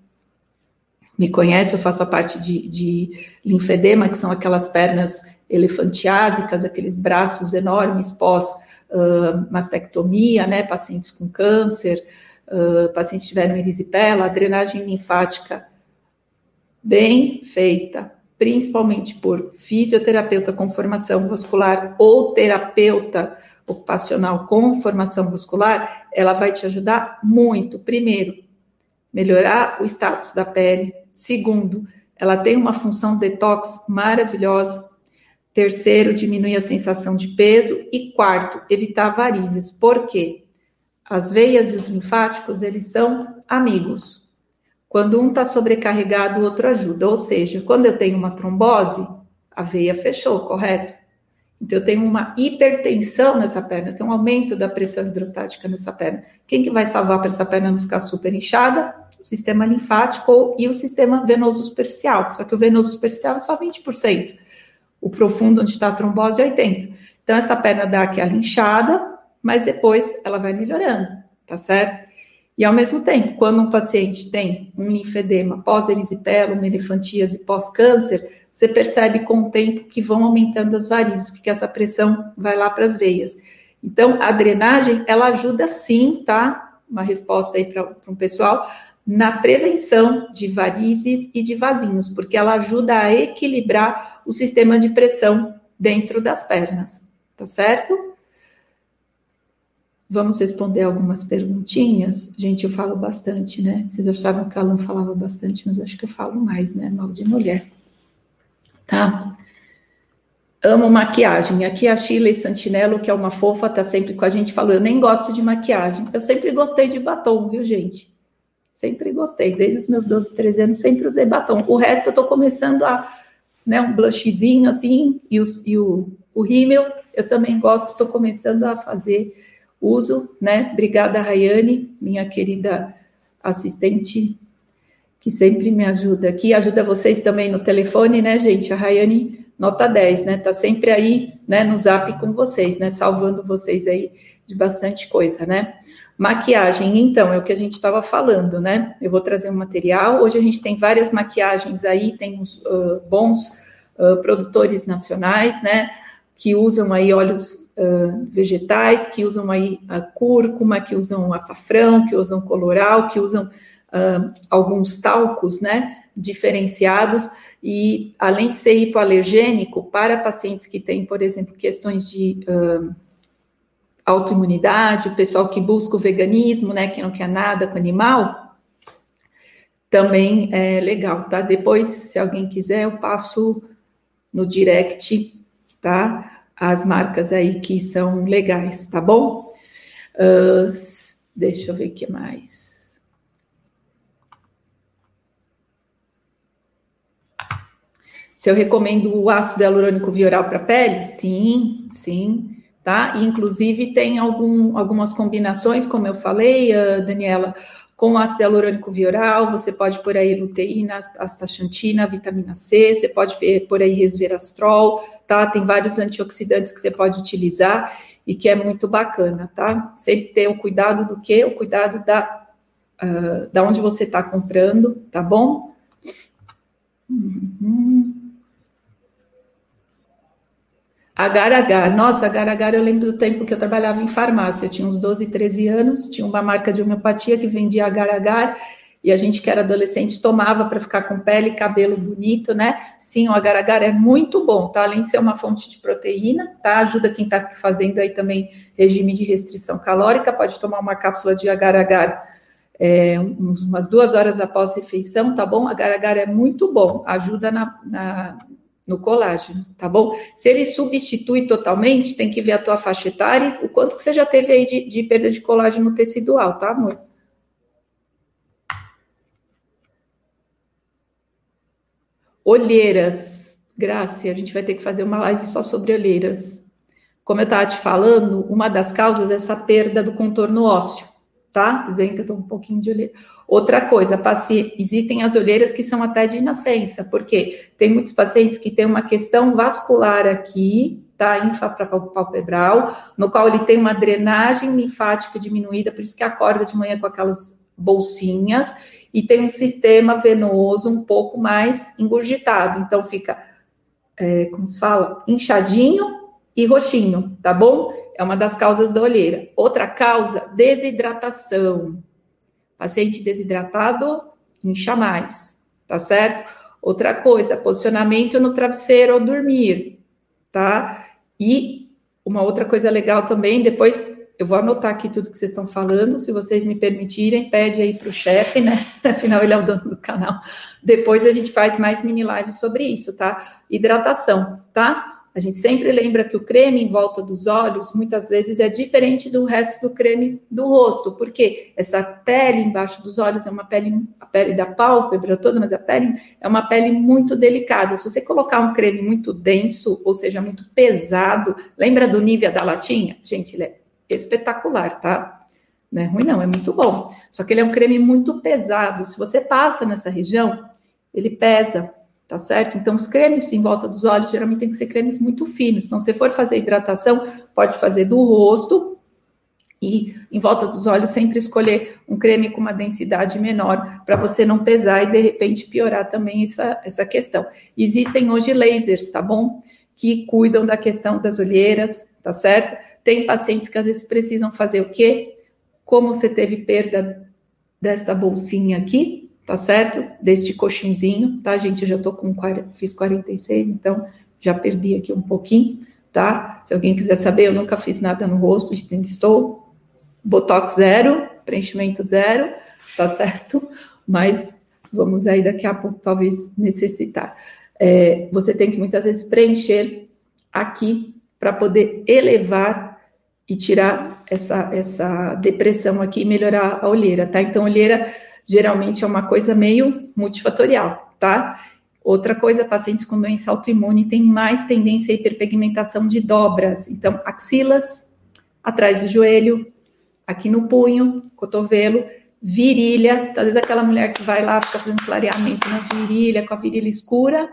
me conhece, eu faço a parte de, de linfedema, que são aquelas pernas elefantiásicas, aqueles braços enormes pós uh, mastectomia, né, pacientes com câncer, uh, pacientes que tiveram erisipela, a drenagem linfática bem feita, principalmente por fisioterapeuta com formação vascular ou terapeuta ocupacional com formação vascular, ela vai te ajudar muito. Primeiro, melhorar o status da pele, Segundo, ela tem uma função detox maravilhosa. Terceiro, diminuir a sensação de peso. E quarto, evitar varizes. Por quê? As veias e os linfáticos, eles são amigos. Quando um está sobrecarregado, o outro ajuda. Ou seja, quando eu tenho uma trombose, a veia fechou, correto? Então, eu tenho uma hipertensão nessa perna, eu tenho um aumento da pressão hidrostática nessa perna. Quem que vai salvar para essa perna não ficar super inchada? O sistema linfático e o sistema venoso superficial. Só que o venoso superficial é só 20%. O profundo, onde está a trombose, é 80%. Então, essa perna dá aquela inchada, mas depois ela vai melhorando, tá certo? E ao mesmo tempo, quando um paciente tem um linfedema pós-erisipela, uma elefantíase pós-câncer, você percebe com o tempo que vão aumentando as varizes, porque essa pressão vai lá para as veias. Então, a drenagem, ela ajuda sim, tá? Uma resposta aí para um pessoal, na prevenção de varizes e de vasinhos, porque ela ajuda a equilibrar o sistema de pressão dentro das pernas, tá certo? Vamos responder algumas perguntinhas. Gente, eu falo bastante, né? Vocês achavam que a Alan falava bastante, mas acho que eu falo mais, né? Mal de mulher tá? Amo maquiagem. Aqui a Sheila Santinello, que é uma fofa, tá sempre com a gente, falou: Eu nem gosto de maquiagem. Eu sempre gostei de batom, viu, gente? Sempre gostei. Desde os meus 12, 13 anos, sempre usei batom. O resto eu tô começando a. Né, um blushzinho assim, e, os, e o, o rímel, eu também gosto, tô começando a fazer uso, né? Obrigada, Rayane, minha querida assistente que sempre me ajuda aqui, ajuda vocês também no telefone, né, gente? A Rayane, nota 10, né? Tá sempre aí, né, no zap com vocês, né? Salvando vocês aí de bastante coisa, né? Maquiagem, então, é o que a gente estava falando, né? Eu vou trazer um material. Hoje a gente tem várias maquiagens aí, tem uns uh, bons uh, produtores nacionais, né? Que usam aí óleos vegetais, que usam aí a cúrcuma, que usam açafrão, que usam coloral, que usam uh, alguns talcos, né, diferenciados, e além de ser hipoalergênico, para pacientes que têm, por exemplo, questões de uh, autoimunidade, o pessoal que busca o veganismo, né, que não quer nada com animal, também é legal, tá? Depois, se alguém quiser, eu passo no direct, tá? As marcas aí que são legais, tá bom? Uh, deixa eu ver o que mais. Se eu recomendo o ácido hialurônico via oral para pele? Sim, sim, tá? E, inclusive tem algum, algumas combinações, como eu falei, uh, Daniela, com ácido hialurônico via oral, você pode pôr aí luteína, astaxantina, vitamina C, você pode por aí resveratrol, tá? Tem vários antioxidantes que você pode utilizar e que é muito bacana, tá? Sempre ter o cuidado do que? O cuidado da, uh, da onde você está comprando, tá bom? Uhum. Agar-agar. Nossa, agar-agar eu lembro do tempo que eu trabalhava em farmácia. Eu tinha uns 12, 13 anos, tinha uma marca de homeopatia que vendia agar-agar e a gente que era adolescente tomava para ficar com pele e cabelo bonito, né? Sim, o agar-agar é muito bom, tá? Além de ser uma fonte de proteína, tá? Ajuda quem está fazendo aí também regime de restrição calórica, pode tomar uma cápsula de agar-agar é, umas duas horas após refeição, tá bom? Agar-agar é muito bom, ajuda na, na no colágeno, tá bom? Se ele substitui totalmente, tem que ver a tua faixa etária e o quanto que você já teve aí de, de perda de colágeno tecidual, tá, amor? Olheiras. Graça, a gente vai ter que fazer uma live só sobre olheiras. Como eu estava te falando, uma das causas é essa perda do contorno ósseo, tá? Vocês veem que eu estou um pouquinho de olheira. Outra coisa, existem as olheiras que são até de nascença, porque tem muitos pacientes que têm uma questão vascular aqui, tá? Infrapalpebral, no qual ele tem uma drenagem linfática diminuída, por isso que acorda de manhã com aquelas bolsinhas, e tem um sistema venoso um pouco mais engurgitado, então fica, é, como se fala, inchadinho e roxinho, tá bom? É uma das causas da olheira. Outra causa, desidratação Paciente desidratado, incha mais, tá certo? Outra coisa, posicionamento no travesseiro ao dormir, tá? E uma outra coisa legal também, depois eu vou anotar aqui tudo que vocês estão falando, se vocês me permitirem, pede aí para o chefe, né? Afinal, ele é o dono do canal. Depois a gente faz mais mini lives sobre isso, tá? Hidratação, tá? A gente sempre lembra que o creme em volta dos olhos muitas vezes é diferente do resto do creme do rosto, porque essa pele embaixo dos olhos é uma pele, a pele da pálpebra toda, mas a pele é uma pele muito delicada. Se você colocar um creme muito denso, ou seja, muito pesado, lembra do Nivea da latinha? Gente, ele é espetacular, tá? Não é ruim, não, é muito bom. Só que ele é um creme muito pesado. Se você passa nessa região, ele pesa tá certo? Então, os cremes em volta dos olhos geralmente tem que ser cremes muito finos. Então, se for fazer hidratação, pode fazer do rosto e em volta dos olhos sempre escolher um creme com uma densidade menor para você não pesar e de repente piorar também essa, essa questão. Existem hoje lasers, tá bom? Que cuidam da questão das olheiras, tá certo? Tem pacientes que às vezes precisam fazer o quê? Como você teve perda desta bolsinha aqui, tá certo? Deste coxinzinho, tá, gente? Eu já tô com, fiz 46, então já perdi aqui um pouquinho, tá? Se alguém quiser saber, eu nunca fiz nada no rosto, estou botox zero, preenchimento zero, tá certo? Mas vamos aí daqui a pouco talvez necessitar. É, você tem que muitas vezes preencher aqui para poder elevar e tirar essa, essa depressão aqui e melhorar a olheira, tá? Então, olheira geralmente é uma coisa meio multifatorial, tá? Outra coisa, pacientes com doença autoimune têm mais tendência à hiperpigmentação de dobras. Então, axilas, atrás do joelho, aqui no punho, cotovelo, virilha. Às vezes aquela mulher que vai lá, fica fazendo clareamento na virilha, com a virilha escura.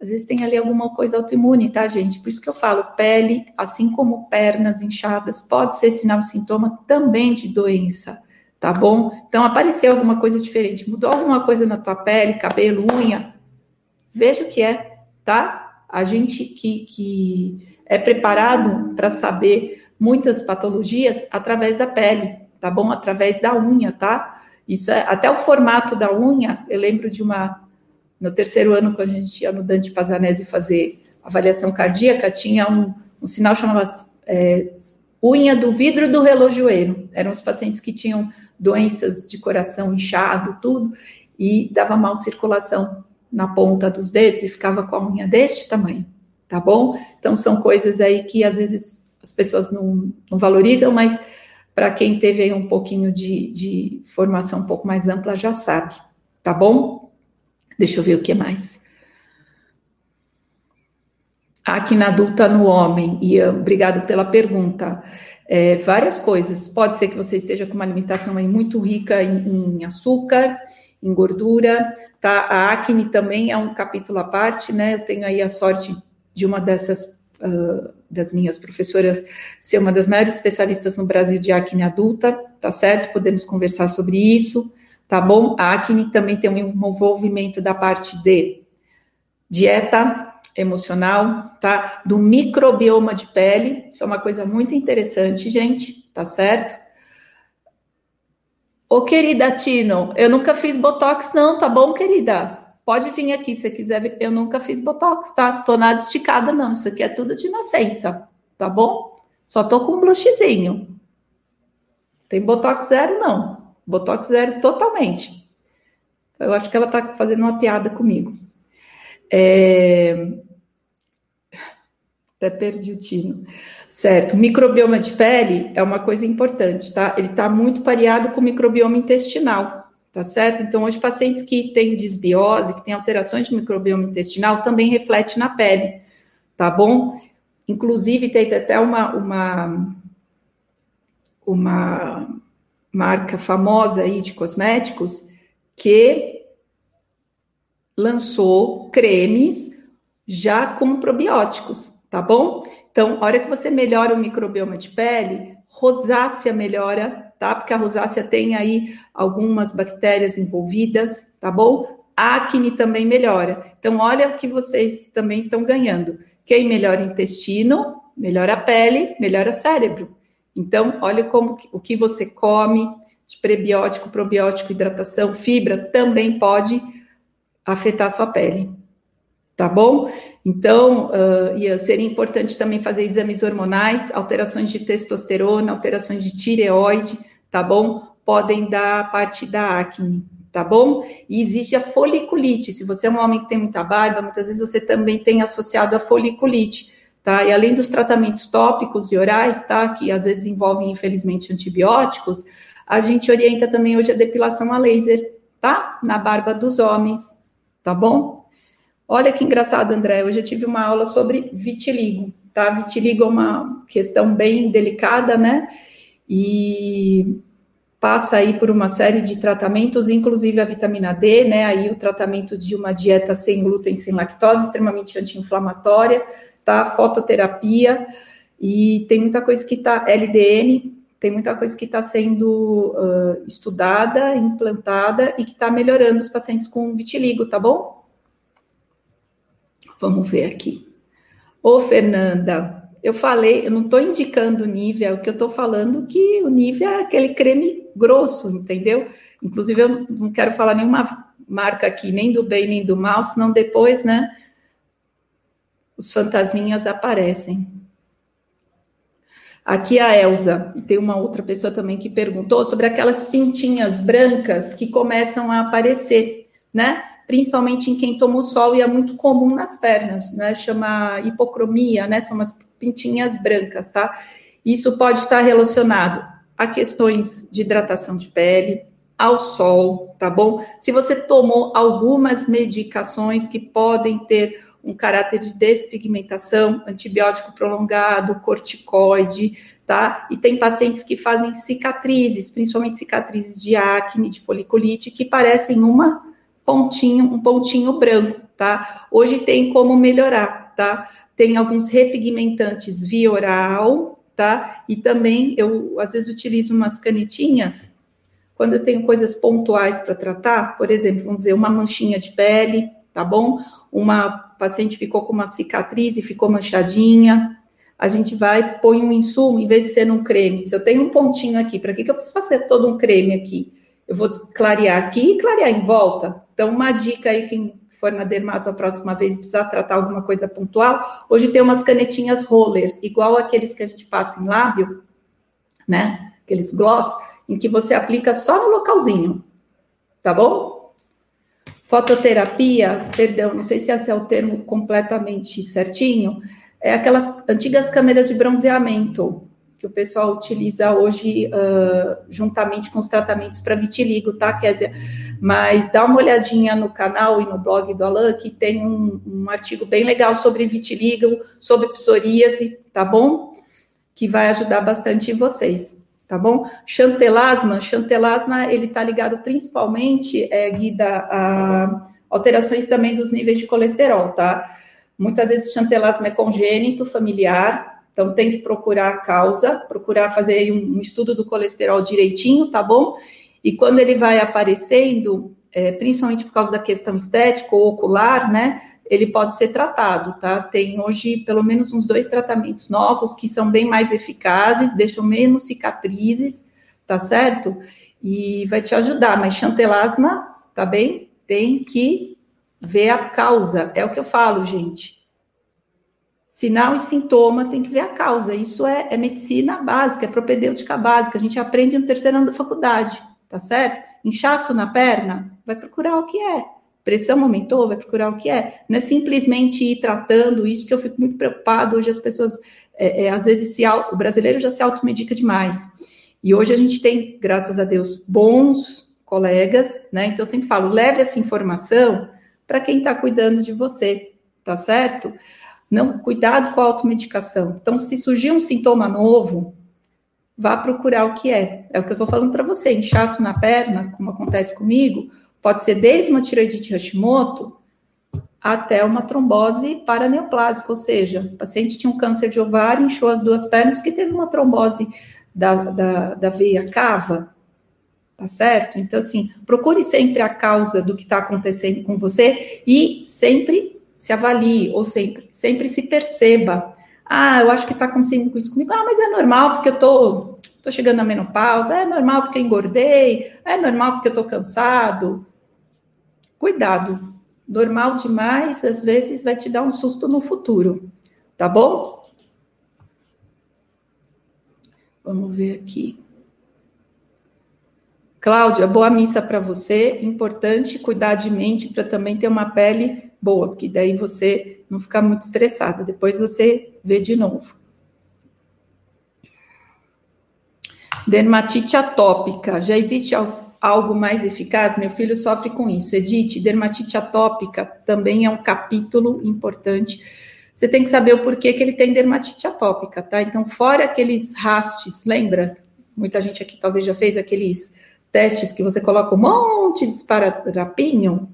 Às vezes tem ali alguma coisa autoimune, tá, gente? Por isso que eu falo, pele, assim como pernas inchadas, pode ser sinal e sintoma também de doença tá bom? Então apareceu alguma coisa diferente, mudou alguma coisa na tua pele, cabelo, unha, veja o que é, tá? A gente que, que é preparado para saber muitas patologias através da pele, tá bom? Através da unha, tá? Isso é até o formato da unha. Eu lembro de uma no terceiro ano quando a gente ia no Dante Pazanese fazer avaliação cardíaca, tinha um, um sinal chamado é, unha do vidro do relojoeiro. Eram os pacientes que tinham doenças de coração inchado, tudo, e dava mal circulação na ponta dos dedos e ficava com a unha deste tamanho, tá bom? Então são coisas aí que às vezes as pessoas não, não valorizam, mas para quem teve aí um pouquinho de, de formação um pouco mais ampla já sabe, tá bom? Deixa eu ver o que mais. Acne adulta no homem, e obrigado pela pergunta é, várias coisas. Pode ser que você esteja com uma alimentação aí muito rica em, em açúcar, em gordura, tá? A acne também é um capítulo à parte, né? Eu tenho aí a sorte de uma dessas uh, das minhas professoras ser uma das maiores especialistas no Brasil de acne adulta, tá certo? Podemos conversar sobre isso, tá bom? A acne também tem um envolvimento da parte de dieta, emocional, tá? Do microbioma de pele. Isso é uma coisa muito interessante, gente, tá certo? Ô, querida Tino, eu nunca fiz botox, não, tá bom, querida? Pode vir aqui se quiser ver. Eu nunca fiz botox, tá? Tô nada esticada, não. Isso aqui é tudo de nascença, tá bom? Só tô com um blushzinho. Tem botox zero, não. Botox zero totalmente. Eu acho que ela tá fazendo uma piada comigo. É... Até perdi o tino. Certo, microbioma de pele é uma coisa importante, tá? Ele está muito pareado com o microbioma intestinal, tá certo? Então, hoje, pacientes que têm desbiose, que têm alterações de microbioma intestinal, também reflete na pele, tá bom? Inclusive, teve até uma, uma, uma marca famosa aí de cosméticos que lançou cremes já com probióticos, tá bom? Então, a hora que você melhora o microbioma de pele, rosácea melhora, tá? Porque a rosácea tem aí algumas bactérias envolvidas, tá bom? Acne também melhora. Então, olha o que vocês também estão ganhando. Quem melhora intestino, melhora a pele, melhora o cérebro. Então, olha como o que você come de prebiótico, probiótico, hidratação, fibra também pode afetar a sua pele. Tá bom? Então, uh, seria importante também fazer exames hormonais, alterações de testosterona, alterações de tireoide, tá bom? Podem dar parte da acne, tá bom? E existe a foliculite. Se você é um homem que tem muita barba, muitas vezes você também tem associado a foliculite, tá? E além dos tratamentos tópicos e orais, tá? Que às vezes envolvem, infelizmente, antibióticos, a gente orienta também hoje a depilação a laser, tá? Na barba dos homens, tá bom? Olha que engraçado, André. Hoje eu tive uma aula sobre vitiligo, tá? Vitiligo é uma questão bem delicada, né? E passa aí por uma série de tratamentos, inclusive a vitamina D, né? Aí o tratamento de uma dieta sem glúten, sem lactose, extremamente anti-inflamatória, tá? Fototerapia e tem muita coisa que tá LDN, tem muita coisa que está sendo uh, estudada, implantada e que está melhorando os pacientes com vitiligo, tá bom? Vamos ver aqui. Ô, Fernanda, eu falei, eu não estou indicando Nivea, o que eu estou falando que o Nivea é aquele creme grosso, entendeu? Inclusive, eu não quero falar nenhuma marca aqui, nem do bem nem do mal, senão depois, né, os fantasminhas aparecem. Aqui a Elza, e tem uma outra pessoa também que perguntou sobre aquelas pintinhas brancas que começam a aparecer, né? Principalmente em quem toma o sol e é muito comum nas pernas, né? Chama hipocromia, né? São umas pintinhas brancas, tá? Isso pode estar relacionado a questões de hidratação de pele, ao sol, tá bom? Se você tomou algumas medicações que podem ter um caráter de despigmentação, antibiótico prolongado, corticoide, tá? E tem pacientes que fazem cicatrizes, principalmente cicatrizes de acne, de foliculite, que parecem uma pontinho, um pontinho branco, tá? Hoje tem como melhorar, tá? Tem alguns repigmentantes via oral, tá? E também eu às vezes utilizo umas canetinhas quando eu tenho coisas pontuais para tratar, por exemplo, vamos dizer, uma manchinha de pele, tá bom? Uma paciente ficou com uma cicatriz e ficou manchadinha. A gente vai, põe um insumo em vez de ser um creme. Se eu tenho um pontinho aqui, para que, que eu preciso fazer todo um creme aqui? Eu vou clarear aqui e clarear em volta. Então, uma dica aí, quem for na dermato a próxima vez precisar tratar alguma coisa pontual, hoje tem umas canetinhas roller, igual aqueles que a gente passa em lábio, né? Aqueles gloss, em que você aplica só no localzinho, tá bom? Fototerapia, perdão, não sei se esse é o termo completamente certinho, é aquelas antigas câmeras de bronzeamento, que o pessoal utiliza hoje uh, juntamente com os tratamentos para vitiligo, tá, Kézia? Mas dá uma olhadinha no canal e no blog do Alan, que tem um, um artigo bem legal sobre vitiligo, sobre psoríase, tá bom? Que vai ajudar bastante vocês, tá bom? Chantelasma, chantelasma, ele tá ligado principalmente, é, Guida, a alterações também dos níveis de colesterol, tá? Muitas vezes chantelasma é congênito, familiar, então, tem que procurar a causa, procurar fazer um, um estudo do colesterol direitinho, tá bom? E quando ele vai aparecendo, é, principalmente por causa da questão estética ou ocular, né? Ele pode ser tratado, tá? Tem hoje pelo menos uns dois tratamentos novos que são bem mais eficazes, deixam menos cicatrizes, tá certo? E vai te ajudar, mas chantelasma, tá bem? Tem que ver a causa, é o que eu falo, gente. Sinal e sintoma tem que ver a causa. Isso é, é medicina básica, é propedêutica básica. A gente aprende no terceiro ano da faculdade, tá certo? Inchaço na perna, vai procurar o que é. Pressão aumentou, vai procurar o que é. Não é simplesmente ir tratando isso, que eu fico muito preocupado. Hoje as pessoas, é, é, às vezes, se, o brasileiro já se automedica demais. E hoje a gente tem, graças a Deus, bons colegas, né? Então eu sempre falo, leve essa informação para quem está cuidando de você, tá certo? Não, cuidado com a automedicação. Então, se surgir um sintoma novo, vá procurar o que é. É o que eu estou falando para você. Inchaço na perna, como acontece comigo, pode ser desde uma tiroidite Hashimoto até uma trombose paraneoplásica, ou seja, o paciente tinha um câncer de ovário, inchou as duas pernas, que teve uma trombose da, da, da veia cava, tá certo? Então, assim, procure sempre a causa do que está acontecendo com você e sempre se avalie, ou sempre, sempre se perceba. Ah, eu acho que está acontecendo isso comigo. Ah, mas é normal porque eu tô, tô chegando na menopausa, é normal porque eu engordei, é normal porque eu tô cansado. Cuidado, Normal demais, às vezes vai te dar um susto no futuro, tá bom? Vamos ver aqui. Cláudia, boa missa para você. Importante cuidar de mente para também ter uma pele boa, porque daí você não ficar muito estressada. Depois você vê de novo. Dermatite atópica. Já existe algo mais eficaz? Meu filho sofre com isso. Edith, dermatite atópica também é um capítulo importante. Você tem que saber o porquê que ele tem dermatite atópica, tá? Então, fora aqueles rastes, lembra? Muita gente aqui talvez já fez aqueles testes que você coloca um monte de esparadrapinho,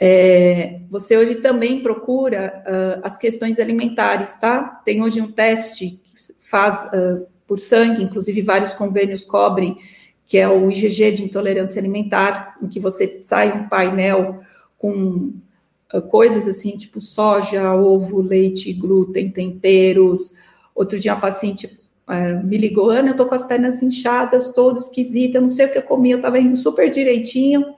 é, você hoje também procura uh, as questões alimentares, tá? Tem hoje um teste que faz uh, por sangue, inclusive vários convênios cobrem, que é o IgG de intolerância alimentar, em que você sai um painel com uh, coisas assim, tipo soja, ovo, leite, glúten, temperos. Outro dia, uma paciente me ligou, Ana, eu tô com as pernas inchadas, todo esquisita, eu não sei o que eu comi, eu tava indo super direitinho.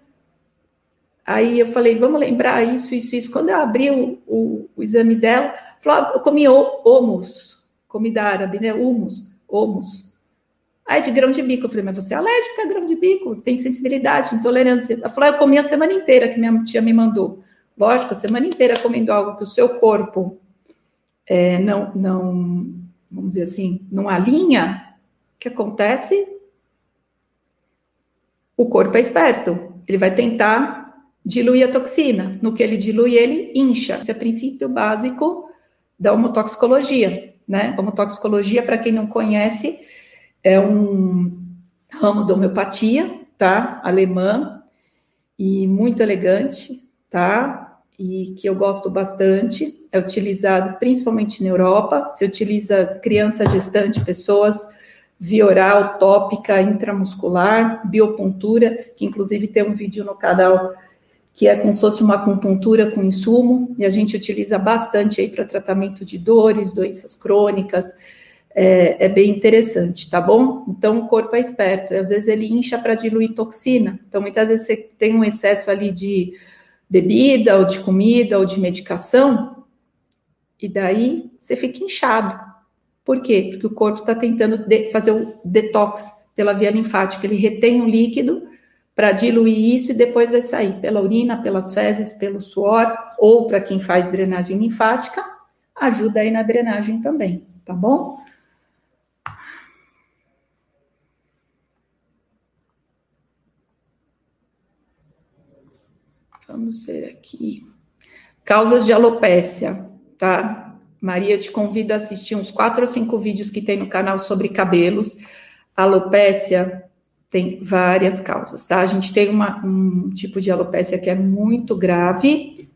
Aí eu falei, vamos lembrar isso, isso, isso. Quando eu abri o, o, o exame dela, falou, ah, eu comi humus, comida árabe, né? Humus, humus. Aí de grão de bico, eu falei, mas você é alérgica a grão de bico, você tem sensibilidade, intolerância. Ela falou, ah, eu comi a semana inteira que minha tia me mandou. Lógico, a semana inteira comendo algo que o seu corpo é, não, não vamos dizer assim, não alinha, o que acontece? O corpo é esperto, ele vai tentar diluir a toxina. No que ele dilui, ele incha. Esse é princípio básico da homotoxicologia, né? Homotoxicologia, para quem não conhece, é um ramo da homeopatia, tá? Alemã e muito elegante, tá? e que eu gosto bastante, é utilizado principalmente na Europa, se utiliza criança gestante, pessoas via oral, tópica, intramuscular, biopuntura, que inclusive tem um vídeo no canal que é como se fosse uma acupuntura com insumo, e a gente utiliza bastante aí para tratamento de dores, doenças crônicas, é, é, bem interessante, tá bom? Então o corpo é esperto, e às vezes ele incha para diluir toxina, então muitas vezes você tem um excesso ali de bebida, ou de comida, ou de medicação, e daí você fica inchado. Por quê? Porque o corpo está tentando fazer o detox pela via linfática, ele retém o líquido para diluir isso e depois vai sair pela urina, pelas fezes, pelo suor, ou para quem faz drenagem linfática, ajuda aí na drenagem também, tá bom? Vamos ver aqui. Causas de alopécia, tá? Maria, te convido a assistir uns quatro ou cinco vídeos que tem no canal sobre cabelos. Alopécia tem várias causas, tá? A gente tem uma, um tipo de alopécia que é muito grave,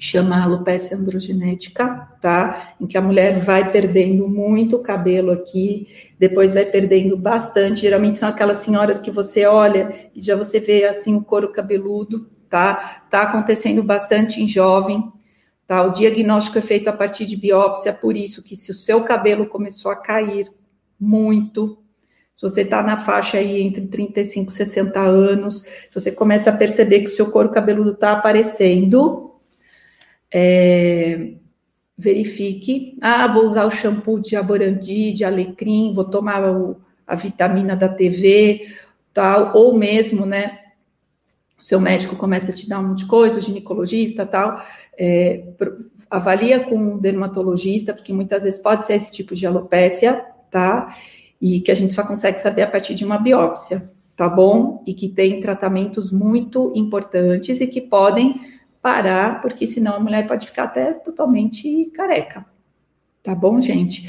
chama alopecia androgenética, tá? Em que a mulher vai perdendo muito cabelo aqui, depois vai perdendo bastante. Geralmente são aquelas senhoras que você olha e já você vê assim o couro cabeludo, tá? Tá acontecendo bastante em jovem, tá? O diagnóstico é feito a partir de biópsia, por isso que se o seu cabelo começou a cair muito, se você está na faixa aí entre 35 e 60 anos, se você começa a perceber que o seu couro cabeludo está aparecendo, é, verifique. Ah, vou usar o shampoo de aborandi, de alecrim, vou tomar o, a vitamina da TV, tal, ou mesmo, né, seu médico começa a te dar um monte de coisa, o ginecologista tal, é, avalia com um dermatologista, porque muitas vezes pode ser esse tipo de alopécia, tá? E que a gente só consegue saber a partir de uma biópsia, tá bom? E que tem tratamentos muito importantes e que podem parar, porque senão a mulher pode ficar até totalmente careca, tá bom, gente?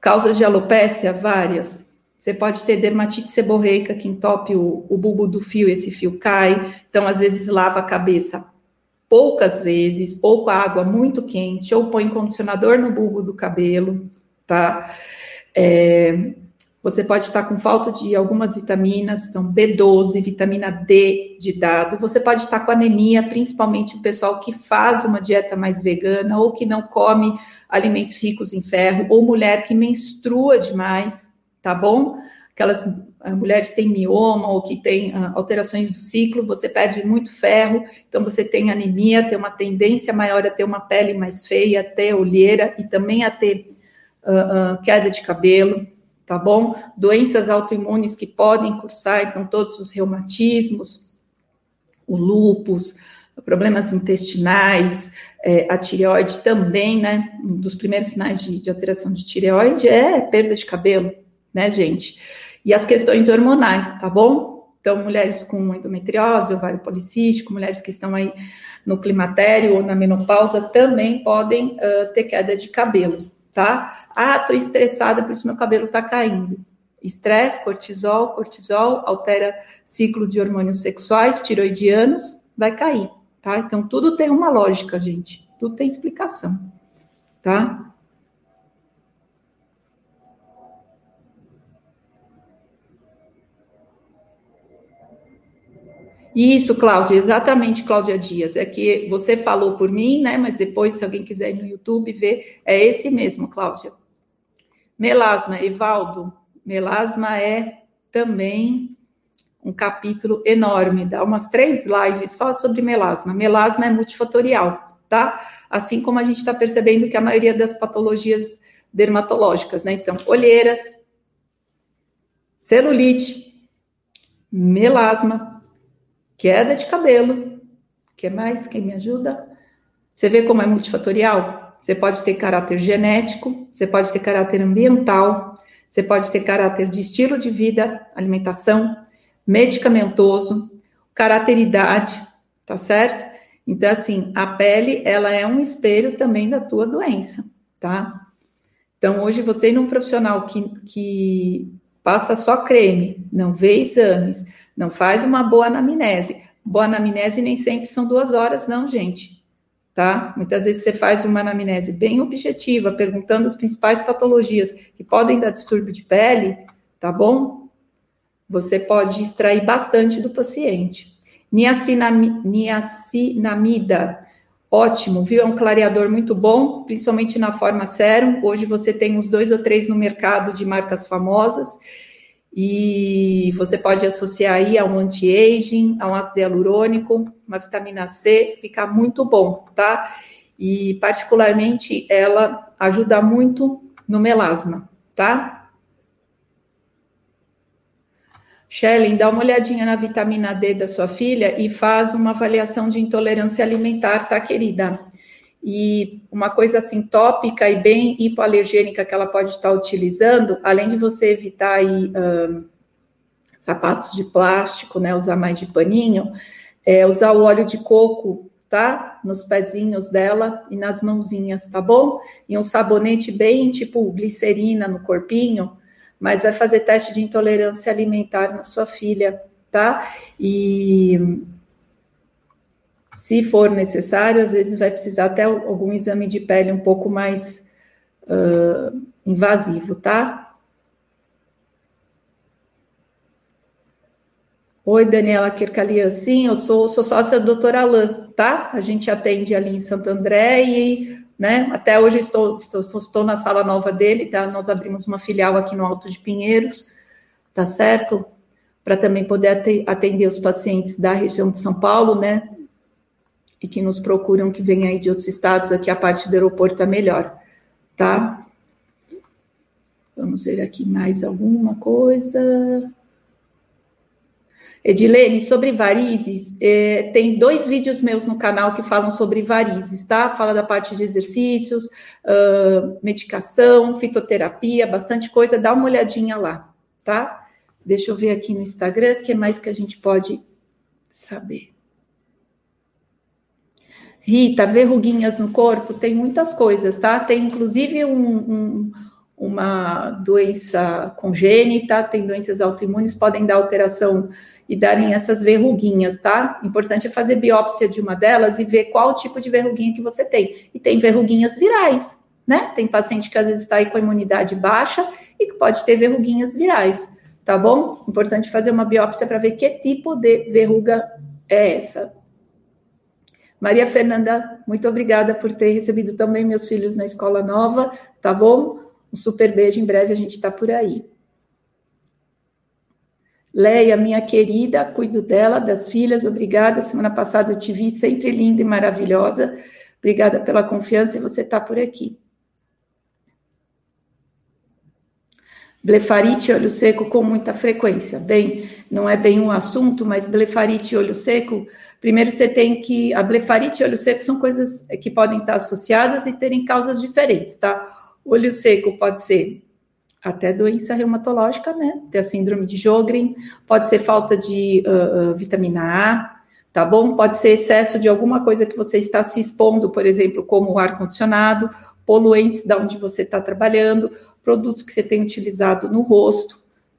Causas de alopécia, várias, você pode ter dermatite seborreica que entope o, o bulbo do fio, esse fio cai. Então, às vezes, lava a cabeça poucas vezes, ou com água muito quente, ou põe condicionador no bulbo do cabelo, tá? É, você pode estar com falta de algumas vitaminas, então B12, vitamina D de dado. Você pode estar com anemia, principalmente o pessoal que faz uma dieta mais vegana ou que não come alimentos ricos em ferro, ou mulher que menstrua demais, tá bom? aquelas uh, mulheres que têm mioma ou que têm uh, alterações do ciclo, você perde muito ferro, então você tem anemia, tem uma tendência maior a ter uma pele mais feia, a ter olheira e também a ter uh, queda de cabelo, tá bom? Doenças autoimunes que podem cursar, então todos os reumatismos, o lúpus, problemas intestinais, é, a tireoide também, né? Um dos primeiros sinais de, de alteração de tireoide é perda de cabelo, né, gente? E as questões hormonais, tá bom? Então, mulheres com endometriose, ovário policístico, mulheres que estão aí no climatério ou na menopausa também podem uh, ter queda de cabelo, tá? Ah, tô estressada, por isso meu cabelo tá caindo. Estresse, cortisol, cortisol altera ciclo de hormônios sexuais, tiroidianos, vai cair, tá? Então, tudo tem uma lógica, gente. Tudo tem explicação, tá? Isso, Cláudia, exatamente, Cláudia Dias. É que você falou por mim, né? Mas depois, se alguém quiser ir no YouTube ver, é esse mesmo, Cláudia. Melasma, Evaldo. Melasma é também um capítulo enorme, dá umas três lives só sobre melasma. Melasma é multifatorial, tá? Assim como a gente está percebendo que a maioria das patologias dermatológicas, né? Então, olheiras, celulite, melasma, queda de cabelo. que mais? Quem me ajuda? Você vê como é multifatorial? Você pode ter caráter genético, você pode ter caráter ambiental, você pode ter caráter de estilo de vida, alimentação, medicamentoso, caráter idade, tá certo? Então, assim, a pele, ela é um espelho também da tua doença, tá? Então, hoje, você ir num profissional que, que passa só creme, não vê exames, não faz uma boa anamnese. Boa anamnese nem sempre são duas horas, não, gente. Tá? Muitas vezes você faz uma anamnese bem objetiva, perguntando as principais patologias que podem dar distúrbio de pele, tá bom? Você pode extrair bastante do paciente. Niacinamida, ótimo, viu? É um clareador muito bom, principalmente na forma sérum. Hoje você tem uns dois ou três no mercado de marcas famosas e você pode associar aí a um anti-aging, a um ácido hialurônico, uma vitamina C, fica muito bom, tá? E particularmente ela ajuda muito no melasma, tá? Shelley, dá uma olhadinha na vitamina D da sua filha e faz uma avaliação de intolerância alimentar, tá, querida? E uma coisa assim tópica e bem hipoalergênica que ela pode estar utilizando, além de você evitar aí, sapatos de plástico, né? Usar mais de paninho, é usar o óleo de coco, tá? Nos pezinhos dela e nas mãozinhas, tá bom? E um sabonete bem tipo glicerina no corpinho, mas vai fazer teste de intolerância alimentar na sua filha, tá? E se for necessário, às vezes vai precisar até algum exame de pele um pouco mais uh, invasivo, tá? Oi, Daniela Kirkalian. Sim, eu sou, sou sócia do doutor Alain, tá? A gente atende ali em Santo André e, né, até hoje estou, estou, estou na sala nova dele, tá? Nós abrimos uma filial aqui no Alto de Pinheiros, tá certo? Para também poder atender os pacientes da região de São Paulo, né? E que nos procuram que vêm aí de outros estados, aqui a parte do aeroporto é melhor, tá? Vamos ver aqui mais alguma coisa. Edilene, sobre varizes, é, tem dois vídeos meus no canal que falam sobre varizes, tá? Fala da parte de exercícios, uh, medicação, fitoterapia, bastante coisa, dá uma olhadinha lá, tá? Deixa eu ver aqui no Instagram, o que mais que a gente pode saber. Rita, verruguinhas no corpo, tem muitas coisas, tá? Tem inclusive um, um, uma doença congênita, tem doenças autoimunes, podem dar alteração e darem essas verruguinhas, tá? Importante é fazer biópsia de uma delas e ver qual tipo de verruguinha que você tem. E tem verruguinhas virais, né? Tem paciente que às vezes está aí com a imunidade baixa e que pode ter verruguinhas virais, tá bom? Importante fazer uma biópsia para ver que tipo de verruga é essa, Maria Fernanda, muito obrigada por ter recebido também meus filhos na escola nova, tá bom? Um super beijo, em breve a gente está por aí. Leia, minha querida, cuido dela, das filhas, obrigada. Semana passada eu te vi, sempre linda e maravilhosa. Obrigada pela confiança e você está por aqui. Blefarite e olho seco com muita frequência. Bem, não é bem um assunto, mas blefarite e olho seco, primeiro você tem que. A blefarite e olho seco são coisas que podem estar associadas e terem causas diferentes, tá? Olho seco pode ser até doença reumatológica, né? Ter a síndrome de Jogren, pode ser falta de uh, uh, vitamina A, tá bom? Pode ser excesso de alguma coisa que você está se expondo, por exemplo, como o ar-condicionado, poluentes da onde você está trabalhando, produtos que você tem utilizado no rosto,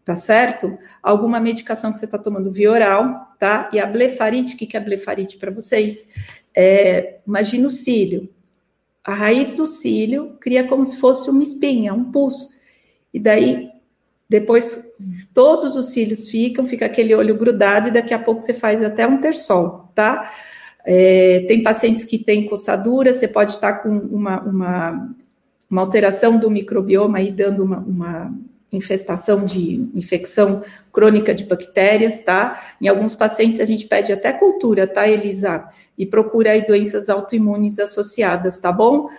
tá certo? Alguma medicação que você está tomando via oral, tá? E a blefarite, o que é a blefarite para vocês? É, imagina o cílio. A raiz do cílio cria como se fosse uma espinha, um pus. E daí, depois, todos os cílios ficam, fica aquele olho grudado e daqui a pouco você faz até um terçol, tá? É, tem pacientes que têm coçadura, você pode estar com uma, uma, uma alteração do microbioma aí, dando uma, uma infestação de infecção crônica de bactérias, tá? Em alguns pacientes a gente pede até cultura, tá, Elisa? E procura aí doenças autoimunes associadas, tá bom?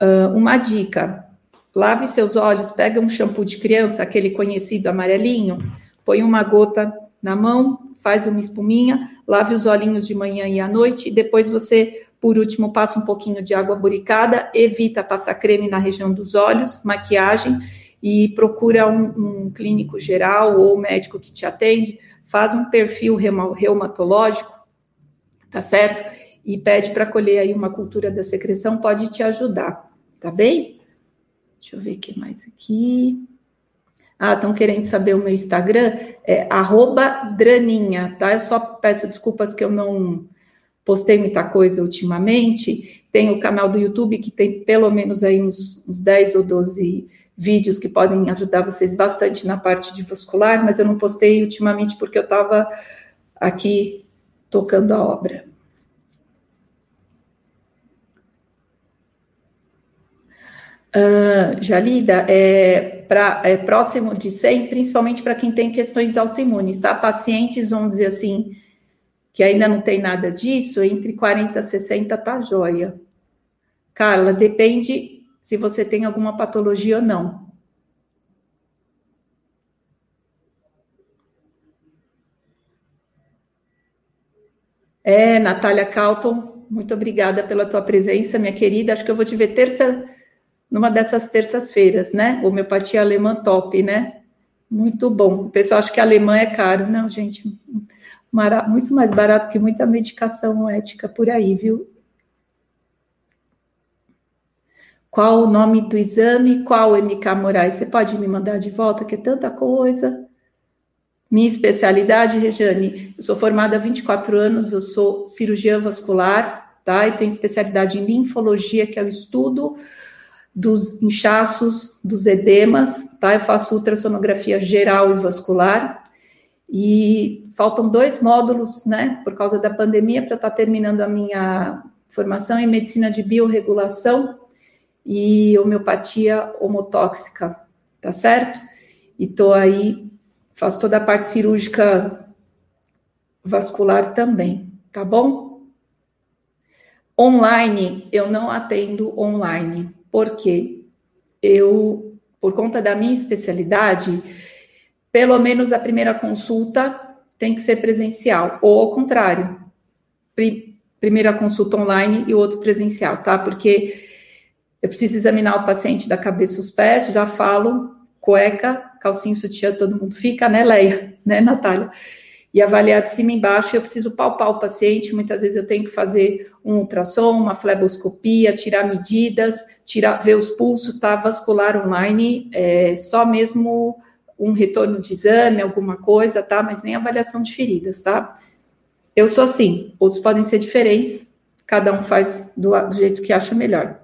Uh, uma dica: lave seus olhos, pega um shampoo de criança, aquele conhecido amarelinho, põe uma gota na mão, faz uma espuminha, lave os olhinhos de manhã e à noite, e depois você, por último, passa um pouquinho de água buricada, evita passar creme na região dos olhos, maquiagem, e procura um, um clínico geral ou médico que te atende, faz um perfil reumatológico, tá certo? E pede para colher aí uma cultura da secreção, pode te ajudar, tá bem? Deixa eu ver o que mais aqui. Ah, estão querendo saber o meu Instagram? É Draninha, tá? Eu só peço desculpas que eu não postei muita coisa ultimamente. Tem o canal do YouTube que tem pelo menos aí uns, uns 10 ou 12 vídeos que podem ajudar vocês bastante na parte de vascular, mas eu não postei ultimamente porque eu estava aqui tocando a obra. Uh, Jalida, é, pra, é próximo de 100, principalmente para quem tem questões autoimunes, tá? Pacientes, vamos dizer assim, que ainda não tem nada disso, entre 40 e 60 tá joia. Carla, depende se você tem alguma patologia ou não. É, Natália Calton, muito obrigada pela tua presença, minha querida. Acho que eu vou te ver terça numa dessas terças-feiras, né? Homeopatia alemã top, né? Muito bom. O pessoal acha que alemã é caro. Não, gente, muito mais barato que muita medicação ética por aí, viu? Qual o nome do exame? Qual MK Moraes? Você pode me mandar de volta, que é tanta coisa. Minha especialidade, Rejane, eu sou formada há 24 anos, eu sou cirurgiã vascular, tá? E tenho especialidade em linfologia, que é o estudo dos inchaços, dos edemas, tá? Eu faço ultrassonografia geral e vascular. E faltam dois módulos, né, por causa da pandemia, para eu estar tá terminando a minha formação em medicina de biorregulação e homeopatia homotóxica, tá certo? E tô aí, faço toda a parte cirúrgica vascular também, tá bom? Online, eu não atendo online, porque eu, por conta da minha especialidade, pelo menos a primeira consulta tem que ser presencial, ou ao contrário, primeira consulta online e outro presencial, tá? Porque eu preciso examinar o paciente da cabeça aos pés, já falo, cueca, calcinho, sutiã, todo mundo fica, né, Leia? Né, Natália? e avaliar de cima e embaixo. Eu preciso palpar o paciente, muitas vezes eu tenho que fazer um ultrassom, uma fleboscopia, tirar medidas, tirar, ver os pulsos, tá? Vascular online, é, só mesmo um retorno de exame, alguma coisa, tá? Mas nem avaliação de feridas, tá? Eu sou assim, outros podem ser diferentes, cada um faz do, do jeito que acha melhor.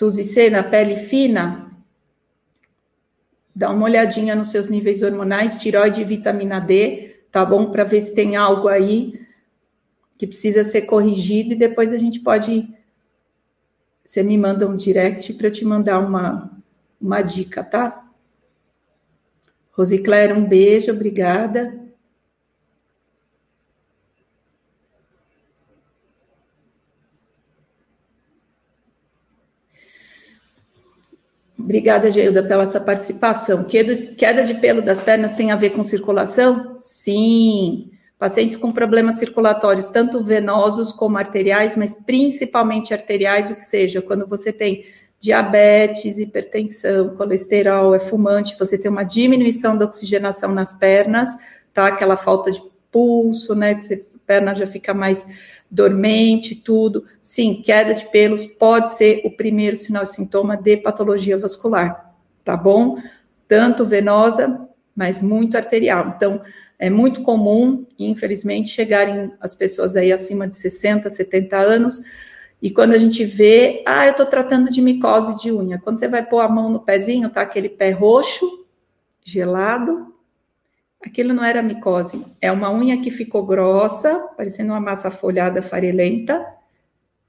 Suzy C, na pele fina, dá uma olhadinha nos seus níveis hormonais, tiroide e vitamina D, tá bom? Para ver se tem algo aí que precisa ser corrigido e depois a gente pode. Você me manda um direct para eu te mandar uma, uma dica, tá? Rosicléria, um beijo, obrigada. Obrigada, Geilda, pela sua participação. Queda, de pelo das pernas tem a ver com circulação? Sim. Pacientes com problemas circulatórios, tanto venosos como arteriais, mas principalmente arteriais, o que seja, quando você tem diabetes, hipertensão, colesterol, é fumante, você tem uma diminuição da oxigenação nas pernas, tá? Aquela falta de pulso, né? Que a perna já fica mais dormente, tudo. Sim, queda de pelos pode ser o primeiro sinal e sintoma de patologia vascular, tá bom? Tanto venosa, mas muito arterial. Então, é muito comum, infelizmente, chegarem as pessoas aí acima de 60, 70 anos, e quando a gente vê, ah, eu tô tratando de micose de unha. Quando você vai pôr a mão no pezinho, tá aquele pé roxo, gelado, Aquilo não era micose, é uma unha que ficou grossa, parecendo uma massa folhada farelenta,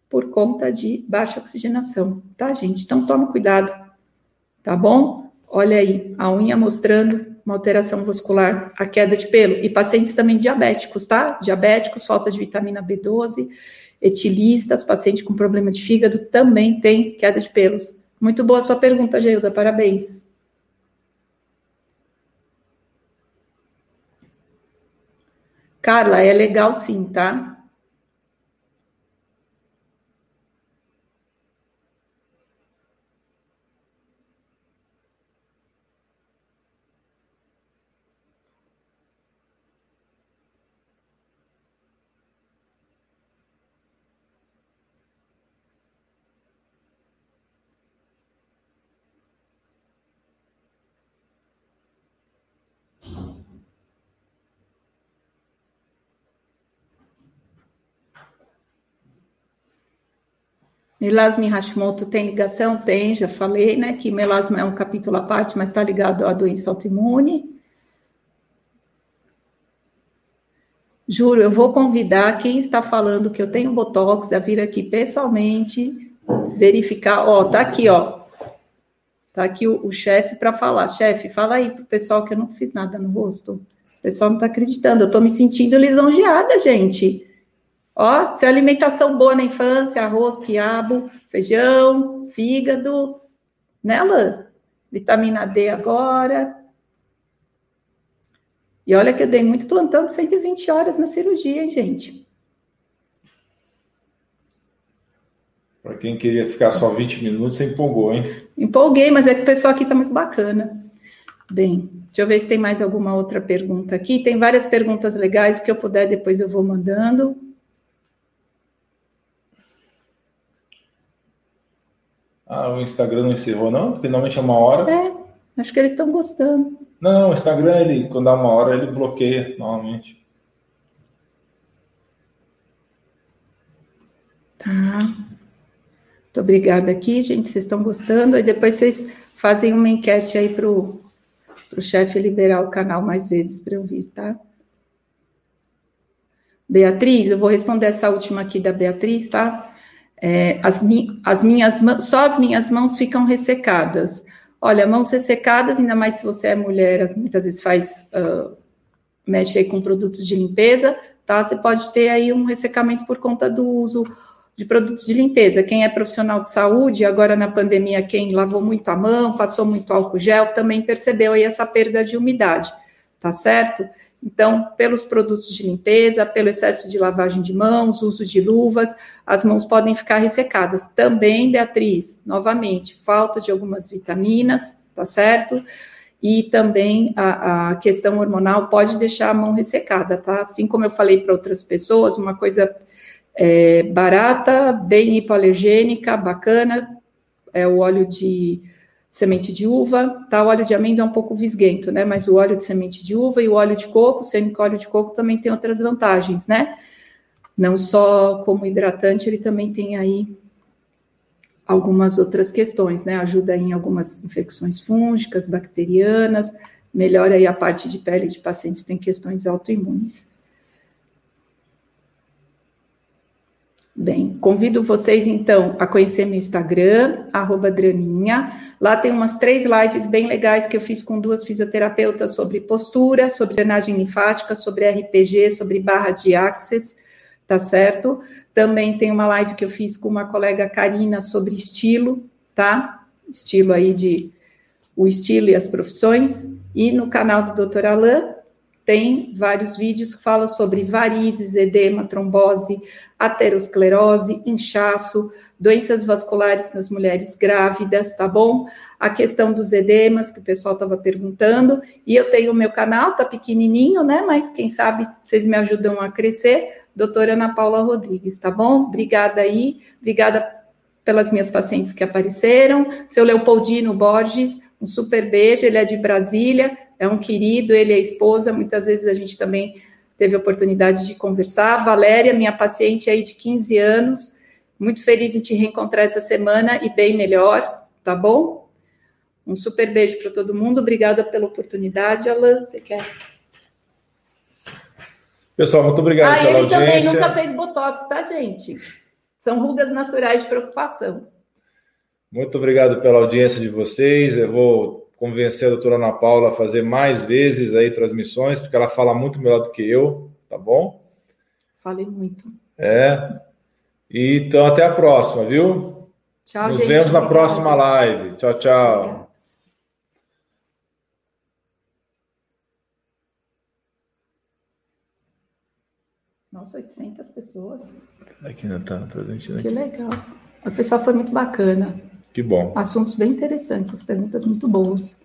por conta de baixa oxigenação, tá, gente? Então tome cuidado, tá bom? Olha aí, a unha mostrando uma alteração vascular, a queda de pelo. E pacientes também diabéticos, tá? Diabéticos, falta de vitamina B12, etilistas, paciente com problema de fígado também tem queda de pelos. Muito boa sua pergunta, Geilda, parabéns. Carla, é legal sim, tá? Melasma e Hashimoto tem ligação? Tem, já falei, né? Que melasma é um capítulo à parte, mas está ligado à doença autoimune. Juro, eu vou convidar quem está falando que eu tenho botox a vir aqui pessoalmente verificar. Ó, tá aqui, ó. Tá aqui o, o chefe para falar. Chefe, fala aí pro pessoal que eu não fiz nada no rosto. O pessoal não está acreditando. Eu estou me sentindo lisonjeada, gente. Ó, se alimentação boa na infância, arroz, quiabo, feijão, fígado, né, Alain? Vitamina D agora. E olha que eu dei muito plantão de 120 horas na cirurgia, hein, gente? Para quem queria ficar só 20 minutos, você empolgou, hein? Empolguei, mas é que o pessoal aqui está muito bacana. Bem, deixa eu ver se tem mais alguma outra pergunta aqui. Tem várias perguntas legais, o que eu puder, depois eu vou mandando. Ah, o Instagram não encerrou, não? Porque normalmente é uma hora. É, acho que eles estão gostando. Não, o Instagram, ele, quando dá uma hora, ele bloqueia normalmente. Tá. Muito obrigada aqui, gente. Vocês estão gostando? Aí depois vocês fazem uma enquete aí pro, pro chefe liberar o canal mais vezes para eu vir, tá? Beatriz, eu vou responder essa última aqui da Beatriz, tá? É, as, as minhas só as minhas mãos ficam ressecadas. Olha, mãos ressecadas, ainda mais se você é mulher, muitas vezes faz uh, mexe aí com produtos de limpeza, tá? Você pode ter aí um ressecamento por conta do uso de produtos de limpeza. Quem é profissional de saúde, agora na pandemia, quem lavou muito a mão, passou muito álcool gel, também percebeu aí essa perda de umidade, tá certo? Então, pelos produtos de limpeza, pelo excesso de lavagem de mãos, uso de luvas, as mãos podem ficar ressecadas. Também, Beatriz, novamente, falta de algumas vitaminas, tá certo? E também a, a questão hormonal pode deixar a mão ressecada, tá? Assim como eu falei para outras pessoas, uma coisa é, barata, bem hipoalergênica, bacana, é o óleo de semente de uva, tá? O óleo de amêndoa é um pouco visguento, né? Mas o óleo de semente de uva e o óleo de coco, sendo que o óleo de coco também tem outras vantagens, né? Não só como hidratante, ele também tem aí algumas outras questões, né? Ajuda em algumas infecções fúngicas, bacterianas, melhora aí a parte de pele de pacientes que têm questões autoimunes. Bem, convido vocês então a conhecer meu Instagram, Draninha. Lá tem umas três lives bem legais que eu fiz com duas fisioterapeutas sobre postura, sobre drenagem linfática, sobre RPG, sobre barra de axis, tá certo? Também tem uma live que eu fiz com uma colega Karina sobre estilo, tá? Estilo aí de o estilo e as profissões. E no canal do Dr. Alain tem vários vídeos que falam sobre varizes, edema, trombose, aterosclerose, inchaço, doenças vasculares nas mulheres grávidas, tá bom? A questão dos edemas, que o pessoal estava perguntando, e eu tenho o meu canal, tá pequenininho, né? Mas quem sabe vocês me ajudam a crescer, doutora Ana Paula Rodrigues, tá bom? Obrigada aí, obrigada pelas minhas pacientes que apareceram. Seu Leopoldino Borges, um super beijo, ele é de Brasília, é um querido, ele é esposa, muitas vezes a gente também teve a oportunidade de conversar. Valéria, minha paciente aí de 15 anos, muito feliz em te reencontrar essa semana e bem melhor, tá bom? Um super beijo para todo mundo, obrigada pela oportunidade, Alan, você quer? Pessoal, muito obrigado ah, pela audiência. ele também nunca fez botox, tá, gente? São rugas naturais de preocupação. Muito obrigado pela audiência de vocês. Eu vou convencer a doutora Ana Paula a fazer mais vezes aí transmissões, porque ela fala muito melhor do que eu, tá bom? Falei muito. É. Então, até a próxima, viu? Tchau, Nos gente, vemos obrigado. na próxima live. Tchau, tchau. Obrigada. Nossa, 800 pessoas. Aqui não está transmitindo. Que legal. O pessoal foi muito bacana. Que bom. Assuntos bem interessantes, as perguntas muito boas.